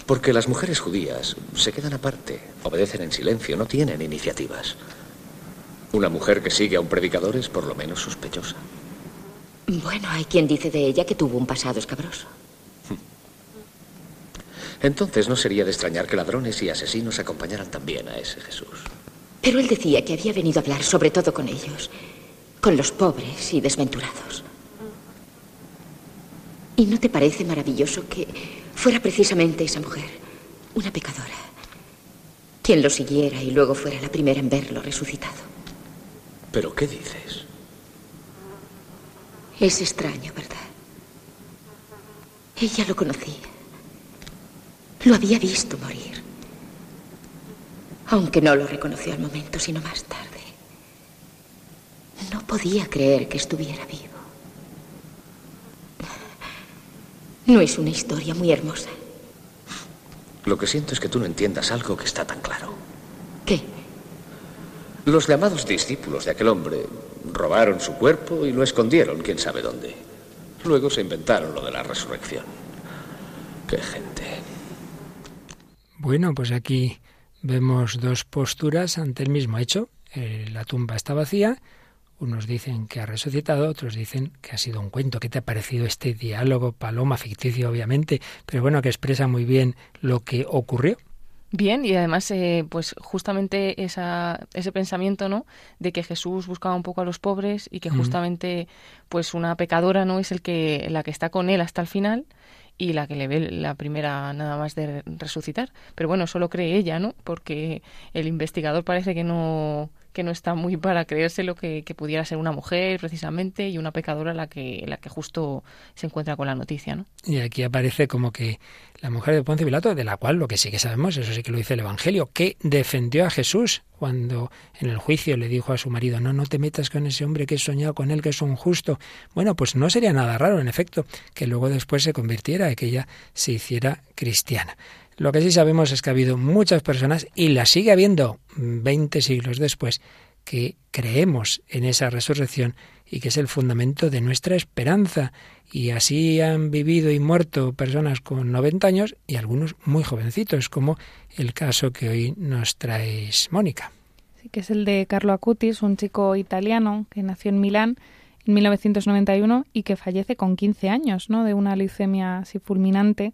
Speaker 7: Porque las mujeres judías se quedan aparte, obedecen en silencio, no tienen iniciativas. Una mujer que sigue a un predicador es por lo menos sospechosa.
Speaker 5: Bueno, hay quien dice de ella que tuvo un pasado escabroso.
Speaker 7: Entonces no sería de extrañar que ladrones y asesinos acompañaran también a ese Jesús.
Speaker 5: Pero él decía que había venido a hablar sobre todo con ellos, con los pobres y desventurados. ¿Y no te parece maravilloso que fuera precisamente esa mujer, una pecadora, quien lo siguiera y luego fuera la primera en verlo resucitado?
Speaker 7: ¿Pero qué dices?
Speaker 5: Es extraño, ¿verdad? Ella lo conocía. Lo había visto morir. Aunque no lo reconoció al momento, sino más tarde. No podía creer que estuviera vivo. No es una historia muy hermosa.
Speaker 7: Lo que siento es que tú no entiendas algo que está tan claro.
Speaker 5: ¿Qué?
Speaker 7: Los llamados discípulos de aquel hombre robaron su cuerpo y lo escondieron, quién sabe dónde. Luego se inventaron lo de la resurrección. Qué gente.
Speaker 1: Bueno, pues aquí vemos dos posturas ante el mismo hecho. Eh, la tumba está vacía. Unos dicen que ha resucitado, otros dicen que ha sido un cuento. ¿Qué te ha parecido este diálogo, Paloma, ficticio obviamente, pero bueno, que expresa muy bien lo que ocurrió?
Speaker 3: Bien, y además, eh, pues justamente esa, ese pensamiento, ¿no? De que Jesús buscaba un poco a los pobres y que justamente, pues una pecadora, ¿no? Es el que, la que está con él hasta el final y la que le ve la primera nada más de resucitar. Pero bueno, solo cree ella, ¿no? Porque el investigador parece que no que no está muy para creerse lo que, que, pudiera ser una mujer precisamente y una pecadora la que, la que justo se encuentra con la noticia. ¿no?
Speaker 1: Y aquí aparece como que la mujer de Ponce Pilato, de la cual lo que sí que sabemos, eso sí que lo dice el Evangelio, que defendió a Jesús cuando en el juicio le dijo a su marido, no, no te metas con ese hombre que he soñado con él, que es un justo. Bueno, pues no sería nada raro, en efecto, que luego después se convirtiera y que ella se hiciera cristiana. Lo que sí sabemos es que ha habido muchas personas, y las sigue habiendo 20 siglos después, que creemos en esa resurrección y que es el fundamento de nuestra esperanza. Y así han vivido y muerto personas con 90 años y algunos muy jovencitos, como el caso que hoy nos traes, Mónica.
Speaker 4: Sí, que es el de Carlo Acutis, un chico italiano que nació en Milán en 1991 y que fallece con 15 años, ¿no? De una leucemia así fulminante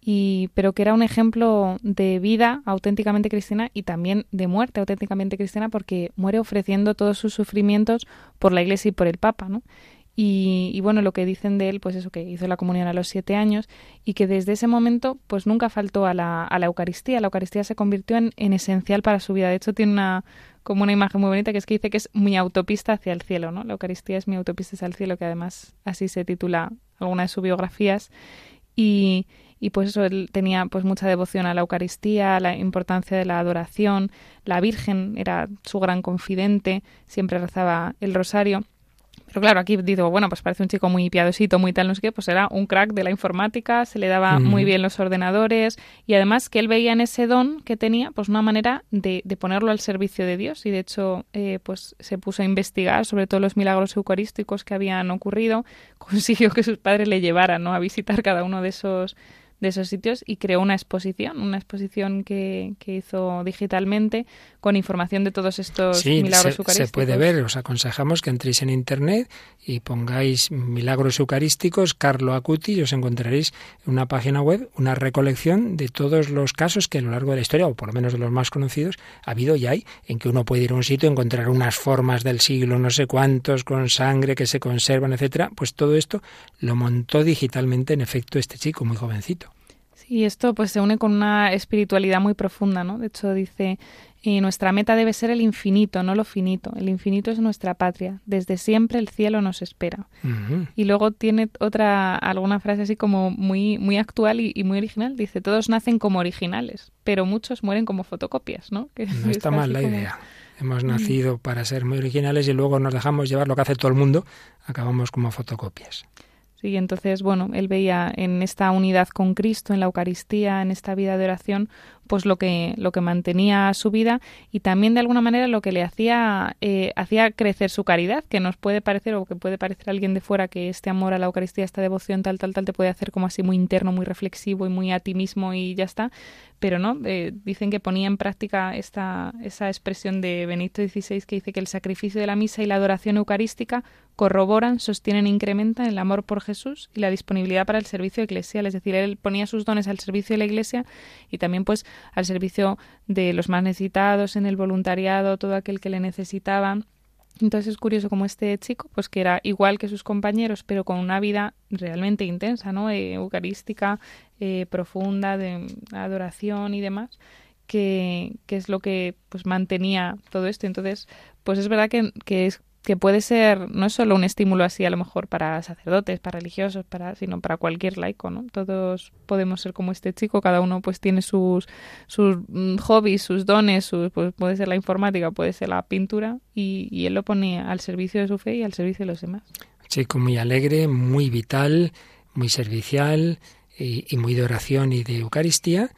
Speaker 4: y, pero que era un ejemplo de vida auténticamente cristiana y también de muerte auténticamente cristiana porque muere ofreciendo todos sus sufrimientos por la Iglesia y por el Papa, ¿no? Y, bueno, lo que dicen de él, pues eso, que hizo la comunión a los siete años y que desde ese momento, pues nunca faltó a la, Eucaristía. La Eucaristía se convirtió en, en, esencial para su vida. De hecho, tiene una, como una imagen muy bonita que es que dice que es mi autopista hacia el cielo, ¿no? La Eucaristía es mi autopista hacia el cielo, que además así se titula alguna de sus biografías. Y, y pues eso, él tenía pues mucha devoción a la Eucaristía, la importancia de la adoración, la Virgen era su gran confidente, siempre rezaba el rosario, Pero claro, aquí digo, bueno, pues parece un chico muy piadosito, muy tal, no sé qué, pues era un crack de la informática, se le daba muy bien los ordenadores y además que él veía en ese don que tenía, pues una manera de, de ponerlo al servicio de Dios. Y de hecho, eh, pues se puso a investigar sobre todos los milagros eucarísticos que habían ocurrido, [laughs] consiguió que sus padres le llevaran ¿no? a visitar cada uno de esos de esos sitios y creó una exposición, una exposición que, que hizo digitalmente con información de todos estos milagros
Speaker 1: se,
Speaker 4: eucarísticos.
Speaker 1: Se puede ver, os aconsejamos que entréis en internet y pongáis milagros eucarísticos, Carlo Acuti, y os encontraréis en una página web una recolección de todos los casos que a lo largo de la historia, o por lo menos de los más conocidos, ha habido y hay, en que uno puede ir a un sitio y encontrar unas formas del siglo no sé cuántos, con sangre que se conservan, etcétera. Pues todo esto lo montó digitalmente en efecto este chico muy jovencito.
Speaker 4: Y esto pues se une con una espiritualidad muy profunda, ¿no? De hecho dice, y nuestra meta debe ser el infinito, no lo finito. El infinito es nuestra patria. Desde siempre el cielo nos espera.
Speaker 1: Uh -huh.
Speaker 4: Y luego tiene otra, alguna frase así como muy, muy actual y, y, muy original. Dice, todos nacen como originales, pero muchos mueren como fotocopias, ¿no? [laughs] Que
Speaker 1: no está mal la como... idea. Hemos nacido para ser muy originales y luego nos dejamos llevar lo que hace todo el mundo. Acabamos como fotocopias.
Speaker 4: Sí, entonces, bueno, él veía en esta unidad con Cristo, en la Eucaristía, en esta vida de oración, pues lo que, lo que mantenía su vida y también de alguna manera lo que le hacía, eh, hacía crecer su caridad, que nos puede parecer o que puede parecer a alguien de fuera que este amor a la Eucaristía, esta devoción tal, tal, tal, te puede hacer como así muy interno, muy reflexivo y muy a ti mismo y ya está, pero no, eh, dicen que ponía en práctica esta, esa expresión de Benito XVI que dice que el sacrificio de la misa y la adoración eucarística corroboran, sostienen incrementan el amor por Jesús y la disponibilidad para el servicio eclesial, es decir, él ponía sus dones al servicio de la Iglesia y también pues al servicio de los más necesitados, en el voluntariado, todo aquel que le necesitaba. Entonces es curioso como este chico, pues que era igual que sus compañeros, pero con una vida realmente intensa, ¿no? Eh, eucarística, eh, profunda, de adoración y demás, que, que, es lo que pues mantenía todo esto. Entonces, pues es verdad que, que es que puede ser no es solo un estímulo así a lo mejor para sacerdotes, para religiosos, para sino para cualquier laico, ¿no? Todos podemos ser como este chico, cada uno pues tiene sus sus hobbies, sus dones, sus, pues puede ser la informática, puede ser la pintura y, y él lo pone al servicio de su fe y al servicio de los demás.
Speaker 1: Chico muy alegre, muy vital, muy servicial y, y muy de oración y de Eucaristía.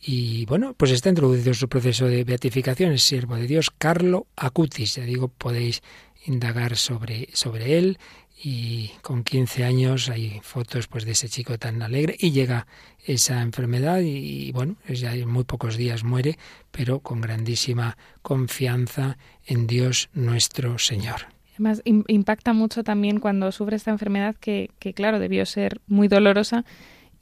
Speaker 1: Y bueno, pues está introducido su proceso de beatificación, es siervo de Dios, Carlo Acutis. Ya digo, podéis indagar sobre, sobre él y con 15 años hay fotos pues de ese chico tan alegre y llega esa enfermedad y, bueno, ya en muy pocos días muere, pero con grandísima confianza en Dios nuestro Señor.
Speaker 4: Además, impacta mucho también cuando sufre esta enfermedad que, que, claro, debió ser muy dolorosa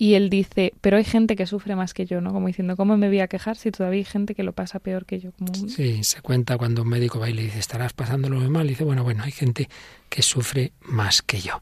Speaker 4: y él dice, pero hay gente que sufre más que yo, ¿no? Como diciendo, ¿cómo me voy a quejar si todavía hay gente que lo pasa peor que yo?
Speaker 1: Sí, se cuenta cuando un médico va y le dice, estarás pasándolo muy mal. Y dice, bueno, bueno, hay gente que sufre más que yo.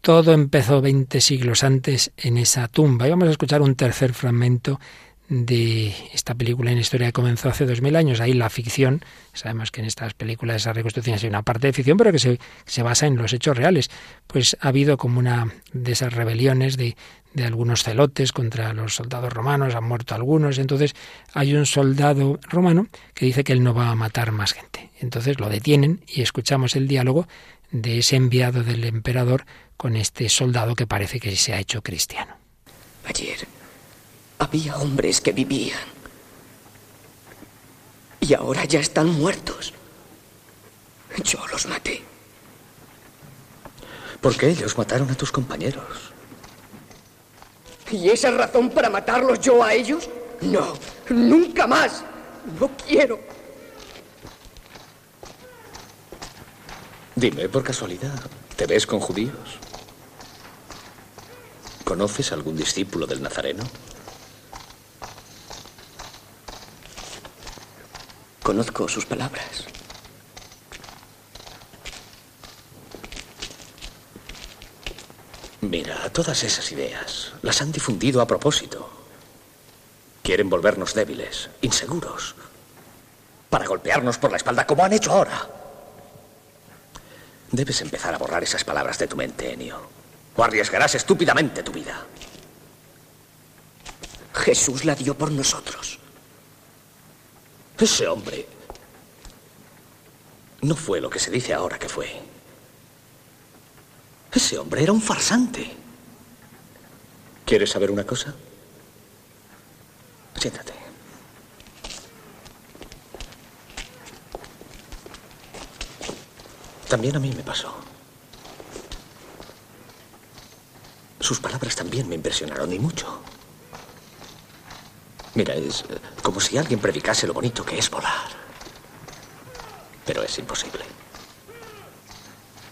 Speaker 1: Todo empezó 20 siglos antes en esa tumba. Y vamos a escuchar un tercer fragmento de esta película en historia que comenzó hace dos mil años. Ahí la ficción, sabemos que en estas películas esa reconstrucción hay una parte de ficción, pero que se, se basa en los hechos reales. Pues ha habido como una de esas rebeliones de, de algunos celotes contra los soldados romanos, han muerto algunos, entonces hay un soldado romano que dice que él no va a matar más gente. Entonces lo detienen y escuchamos el diálogo de ese enviado del emperador con este soldado que parece que se ha hecho cristiano.
Speaker 8: Ayer había hombres que vivían y ahora ya están muertos. Yo los maté.
Speaker 7: ¿Por qué ellos mataron a tus compañeros?
Speaker 8: ¿Y esa es razón para matarlos yo a ellos? No, nunca más. No quiero.
Speaker 7: Dime, por casualidad, ¿te ves con judíos? ¿Conoces algún discípulo del Nazareno?
Speaker 8: Conozco sus palabras.
Speaker 7: Mira, todas esas ideas las han difundido a propósito. Quieren volvernos débiles, inseguros, para golpearnos por la espalda como han hecho ahora. Debes empezar a borrar esas palabras de tu mente, Enio, o arriesgarás estúpidamente tu vida.
Speaker 8: Jesús la dio por nosotros.
Speaker 7: Ese hombre no fue lo que se dice ahora que fue. Ese hombre era un farsante. ¿Quieres saber una cosa? Siéntate. También a mí me pasó. Sus palabras también me impresionaron y mucho. Mira, es eh, como si alguien predicase lo bonito que es volar. Pero es imposible.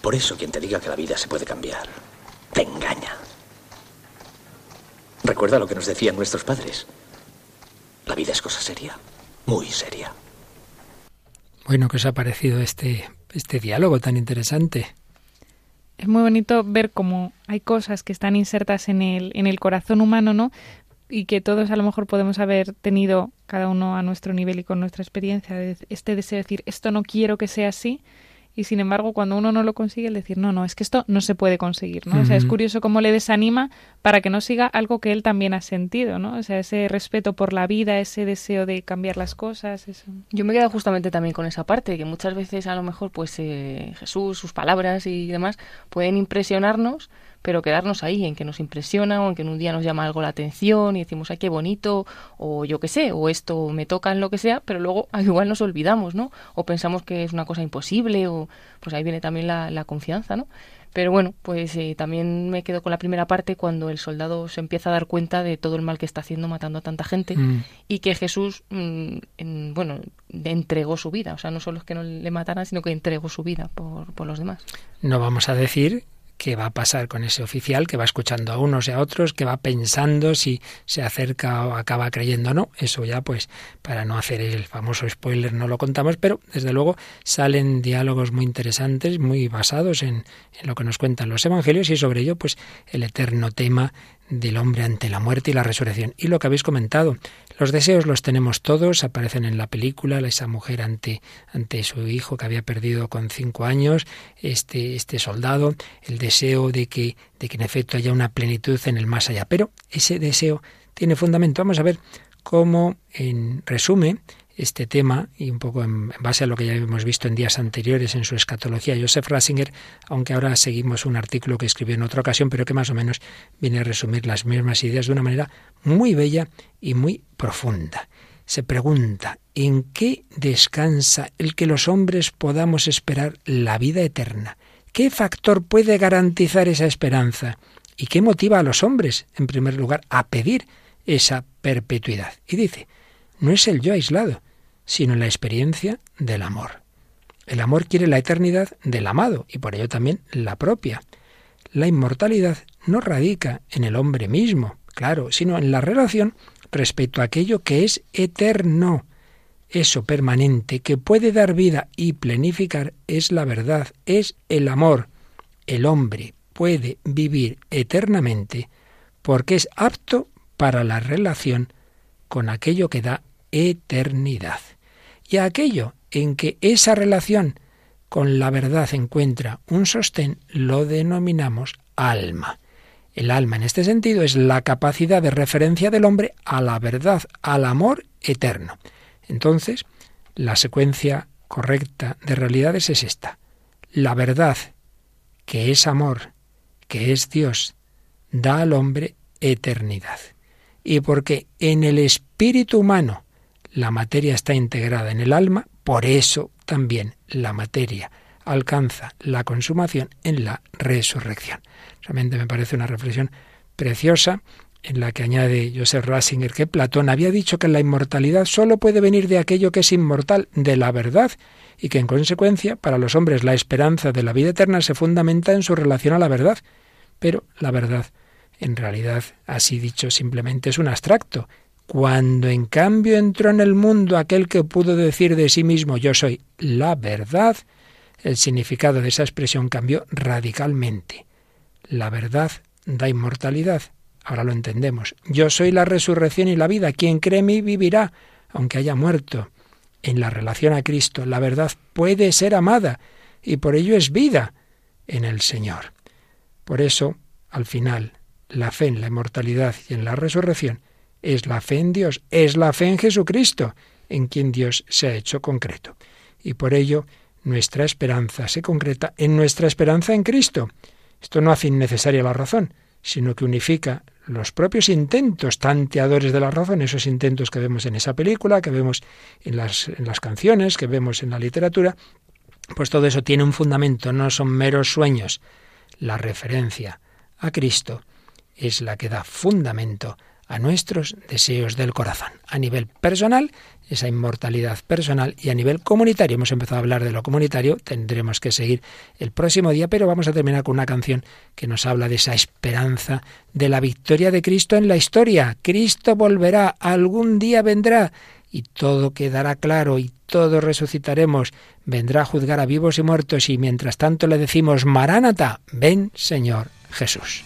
Speaker 7: Por eso quien te diga que la vida se puede cambiar, te engaña. Recuerda lo que nos decían nuestros padres. La vida es cosa seria, muy seria.
Speaker 1: Bueno, ¿qué os ha parecido este, este diálogo tan interesante?
Speaker 4: Es muy bonito ver cómo hay cosas que están insertas en el, en el corazón humano, ¿no? Y que todos a lo mejor podemos haber tenido, cada uno a nuestro nivel y con nuestra experiencia, este deseo de decir, esto no quiero que sea así, y sin embargo cuando uno no lo consigue el decir no no es que esto no se puede conseguir no o sea es curioso cómo le desanima para que no siga algo que él también ha sentido no o sea ese respeto por la vida ese deseo de cambiar las cosas eso.
Speaker 3: Yo me quedo justamente también con esa parte que muchas veces a lo mejor pues eh, Jesús sus palabras y demás pueden impresionarnos pero quedarnos ahí, en que nos impresiona o en que en un día nos llama algo la atención y decimos, ay, qué bonito, o yo qué sé, o esto me toca en lo que sea, pero luego [laughs] igual nos olvidamos, ¿no? O pensamos que es una cosa imposible, o pues ahí viene también la, la confianza, ¿no? Pero bueno, pues eh, también me quedo con la primera parte cuando el soldado se empieza a dar cuenta de todo el mal que está haciendo matando a tanta gente mm. y que Jesús, mm, en, bueno, entregó su vida. O sea, no solo es que no le mataran, sino que entregó su vida por, por los demás.
Speaker 1: No vamos a decir qué va a pasar con ese oficial que va escuchando a unos y a otros, que va pensando si se acerca o acaba creyendo o no. Eso ya, pues, para no hacer el famoso spoiler, no lo contamos, pero desde luego salen diálogos muy interesantes, muy basados en, en lo que nos cuentan los evangelios y sobre ello, pues, el eterno tema del hombre ante la muerte y la resurrección. Y lo que habéis comentado, los deseos los tenemos todos, aparecen en la película, esa mujer ante, ante su hijo que había perdido con cinco años, este, este soldado, el deseo de que, de que en efecto haya una plenitud en el más allá. Pero ese deseo tiene fundamento. Vamos a ver cómo, en resumen, este tema y un poco en, base a lo que ya hemos visto en días anteriores en su escatología Joseph Ratzinger, aunque ahora seguimos un artículo que escribió en otra ocasión, pero que más o menos viene a resumir las mismas ideas de una manera muy bella y muy profunda. Se pregunta, ¿en qué descansa el que los hombres podamos esperar la vida eterna? ¿Qué factor puede garantizar esa esperanza? ¿Y qué motiva a los hombres, en primer lugar, a pedir esa perpetuidad? Y dice, no es el yo aislado, sino la experiencia del amor. El amor quiere la eternidad del amado y por ello también la propia. La inmortalidad no radica en el hombre mismo, claro, sino en la relación respecto a aquello que es eterno. Eso permanente que puede dar vida y planificar es la verdad, es el amor. El hombre puede vivir eternamente porque es apto para la relación con aquello que da eternidad. Y a aquello en que esa relación con la verdad encuentra un sostén, lo denominamos alma. El alma en este sentido es la capacidad de referencia del hombre a la verdad, al amor eterno. Entonces, la secuencia correcta de realidades es esta. La verdad, que es amor, que es Dios, da al hombre eternidad. Y porque en el espíritu humano la materia está integrada en el alma, por eso también la materia alcanza la consumación en la resurrección. Realmente me parece una reflexión preciosa en la que añade Joseph Ratzinger que Platón había dicho que la inmortalidad sólo puede venir de aquello que es inmortal, de la verdad, y que en consecuencia para los hombres la esperanza de la vida eterna se fundamenta en su relación a la verdad. Pero la verdad, en realidad, así dicho, simplemente es un abstracto cuando en cambio entró en el mundo aquel que pudo decir de sí mismo yo soy la verdad, el significado de esa expresión cambió radicalmente. La verdad da inmortalidad. Ahora lo entendemos. Yo soy la resurrección y la vida. Quien cree en mí vivirá, aunque haya muerto. En la relación a Cristo, la verdad puede ser amada y por ello es vida en el Señor. Por eso, al final, la fe en la inmortalidad y en la resurrección es la fe en Dios, es la fe en Jesucristo, en quien Dios se ha hecho concreto. Y por ello nuestra esperanza se concreta en nuestra esperanza en Cristo.
Speaker 9: Esto no hace innecesaria la razón, sino que unifica los propios intentos tanteadores de la razón, esos intentos que vemos en esa película, que vemos en las, en las canciones, que vemos en la literatura, pues todo eso tiene un fundamento, no son meros sueños. La referencia a Cristo es la que da fundamento a nuestros deseos del corazón. A nivel personal, esa inmortalidad personal y a nivel comunitario. Hemos empezado a hablar de lo comunitario, tendremos que seguir el próximo día, pero vamos a terminar con una canción que nos habla de esa esperanza de la victoria de Cristo en la historia. Cristo volverá, algún día vendrá y todo quedará claro y todos resucitaremos. Vendrá a juzgar a vivos y muertos y mientras tanto le decimos, Maránata, ven Señor Jesús.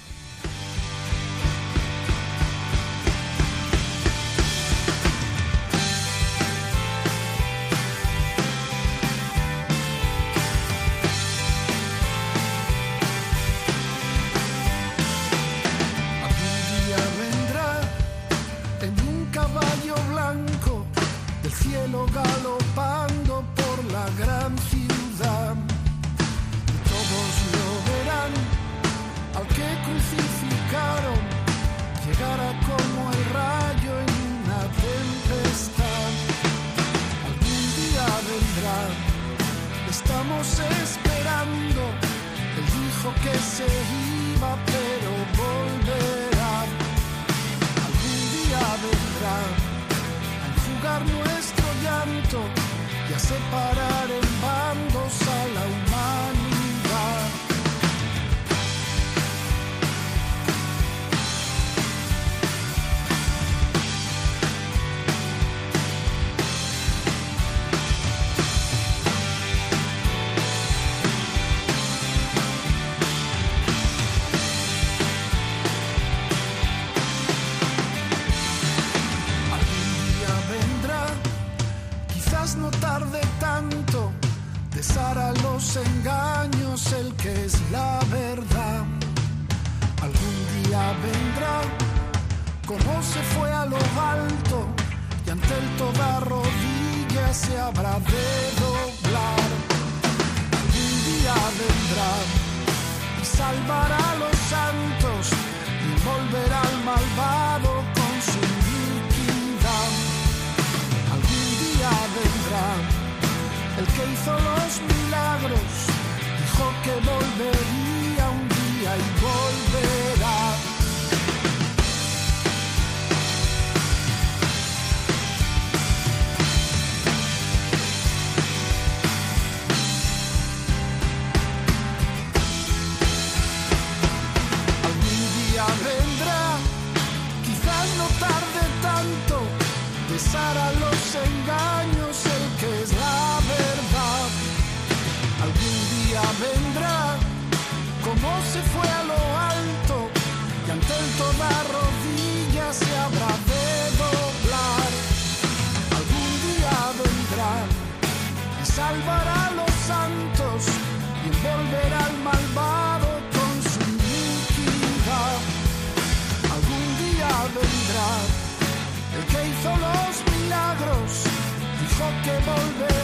Speaker 9: volver.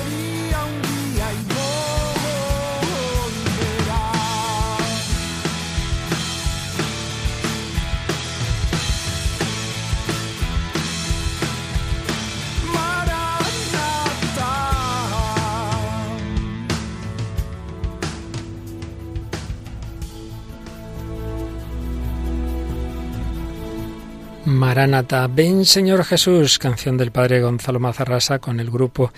Speaker 9: Maranata, ven Señor Jesús, canción del Padre Gonzalo Mazarrasa con el grupo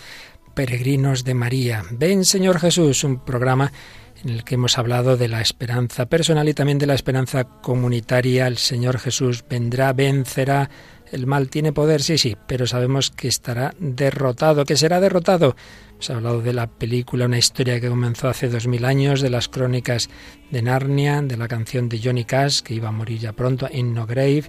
Speaker 9: Peregrinos de María. Ven Señor Jesús, un programa en el que hemos hablado de la esperanza personal y también de la esperanza comunitaria. El Señor Jesús vendrá, vencerá. El mal tiene poder, sí, sí, pero sabemos que estará derrotado, que será derrotado. Hemos hablado de la película, una historia que comenzó hace dos mil años, de las crónicas de Narnia, de la canción de Johnny Cash, que iba a morir ya pronto, In No Grave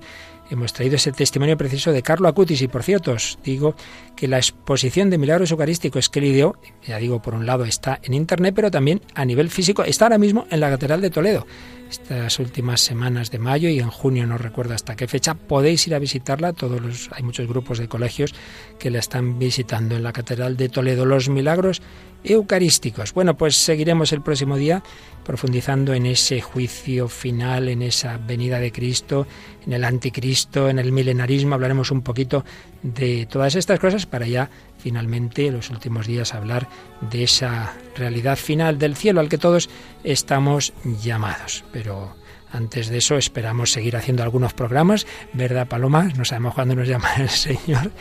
Speaker 9: hemos traído ese testimonio preciso de Carlo Acutis y por cierto os digo que la exposición de milagros eucarísticos que él dio, ya digo por un lado está en internet pero también a nivel físico está ahora mismo en la catedral de Toledo
Speaker 1: estas últimas semanas de mayo y en junio no recuerdo hasta qué fecha podéis ir a visitarla. Todos los hay muchos grupos de colegios que la están visitando en la Catedral de Toledo. Los milagros eucarísticos. Bueno pues seguiremos el próximo día profundizando en ese juicio final en esa venida de Cristo en el anticristo en el milenarismo. Hablaremos un poquito de todas estas cosas para ya finalmente en los últimos días hablar de esa realidad final del cielo al que todos estamos llamados. Pero antes de eso esperamos seguir haciendo algunos programas, ¿verdad Paloma? No sabemos cuándo nos llama el Señor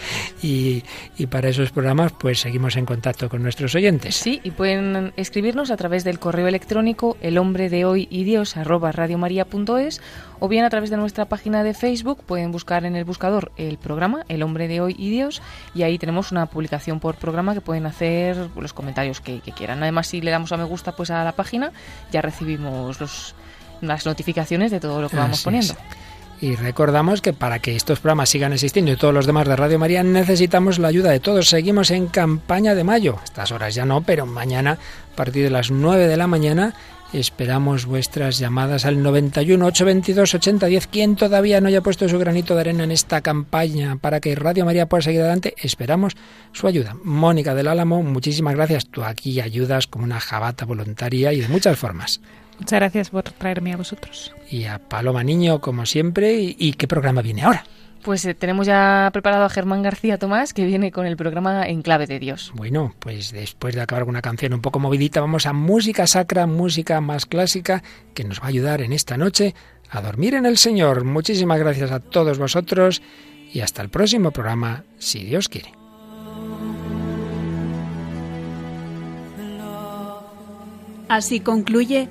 Speaker 1: y, y, para esos programas pues seguimos en contacto con nuestros oyentes.
Speaker 3: Sí, y pueden escribirnos a través del correo electrónico el hombre de hoy y Dios arroba o bien a través de nuestra página de Facebook pueden buscar en el buscador el programa El hombre de hoy y Dios y ahí tenemos una publicación por programa que pueden hacer los comentarios que, quieran. Además, si le damos a me gusta pues a la página ya recibimos los, las notificaciones de todo lo que vamos poniendo.
Speaker 1: Y recordamos que para que estos programas sigan existiendo y todos los demás de Radio María necesitamos la ayuda de todos. Seguimos en campaña de mayo. Estas horas ya no, pero mañana a partir de las 9 de la mañana Esperamos vuestras llamadas al 91 822 8010. Quien todavía no haya puesto su granito de arena en esta campaña para que Radio María pueda seguir adelante, esperamos su ayuda. Mónica del Álamo, muchísimas gracias. Tú aquí ayudas como una jabata voluntaria y de muchas formas.
Speaker 4: Muchas gracias por traerme a vosotros.
Speaker 1: Y a Paloma Niño, como siempre. y qué programa viene ahora?
Speaker 3: Pues eh, tenemos ya preparado a Germán García Tomás, que viene con el programa En Clave de Dios.
Speaker 1: Bueno, pues después de acabar con una canción un poco movidita, vamos a música sacra, música más clásica, que nos va a ayudar en esta noche a dormir en el Señor. Muchísimas gracias a todos vosotros y hasta el próximo programa, si Dios quiere.
Speaker 2: Así concluye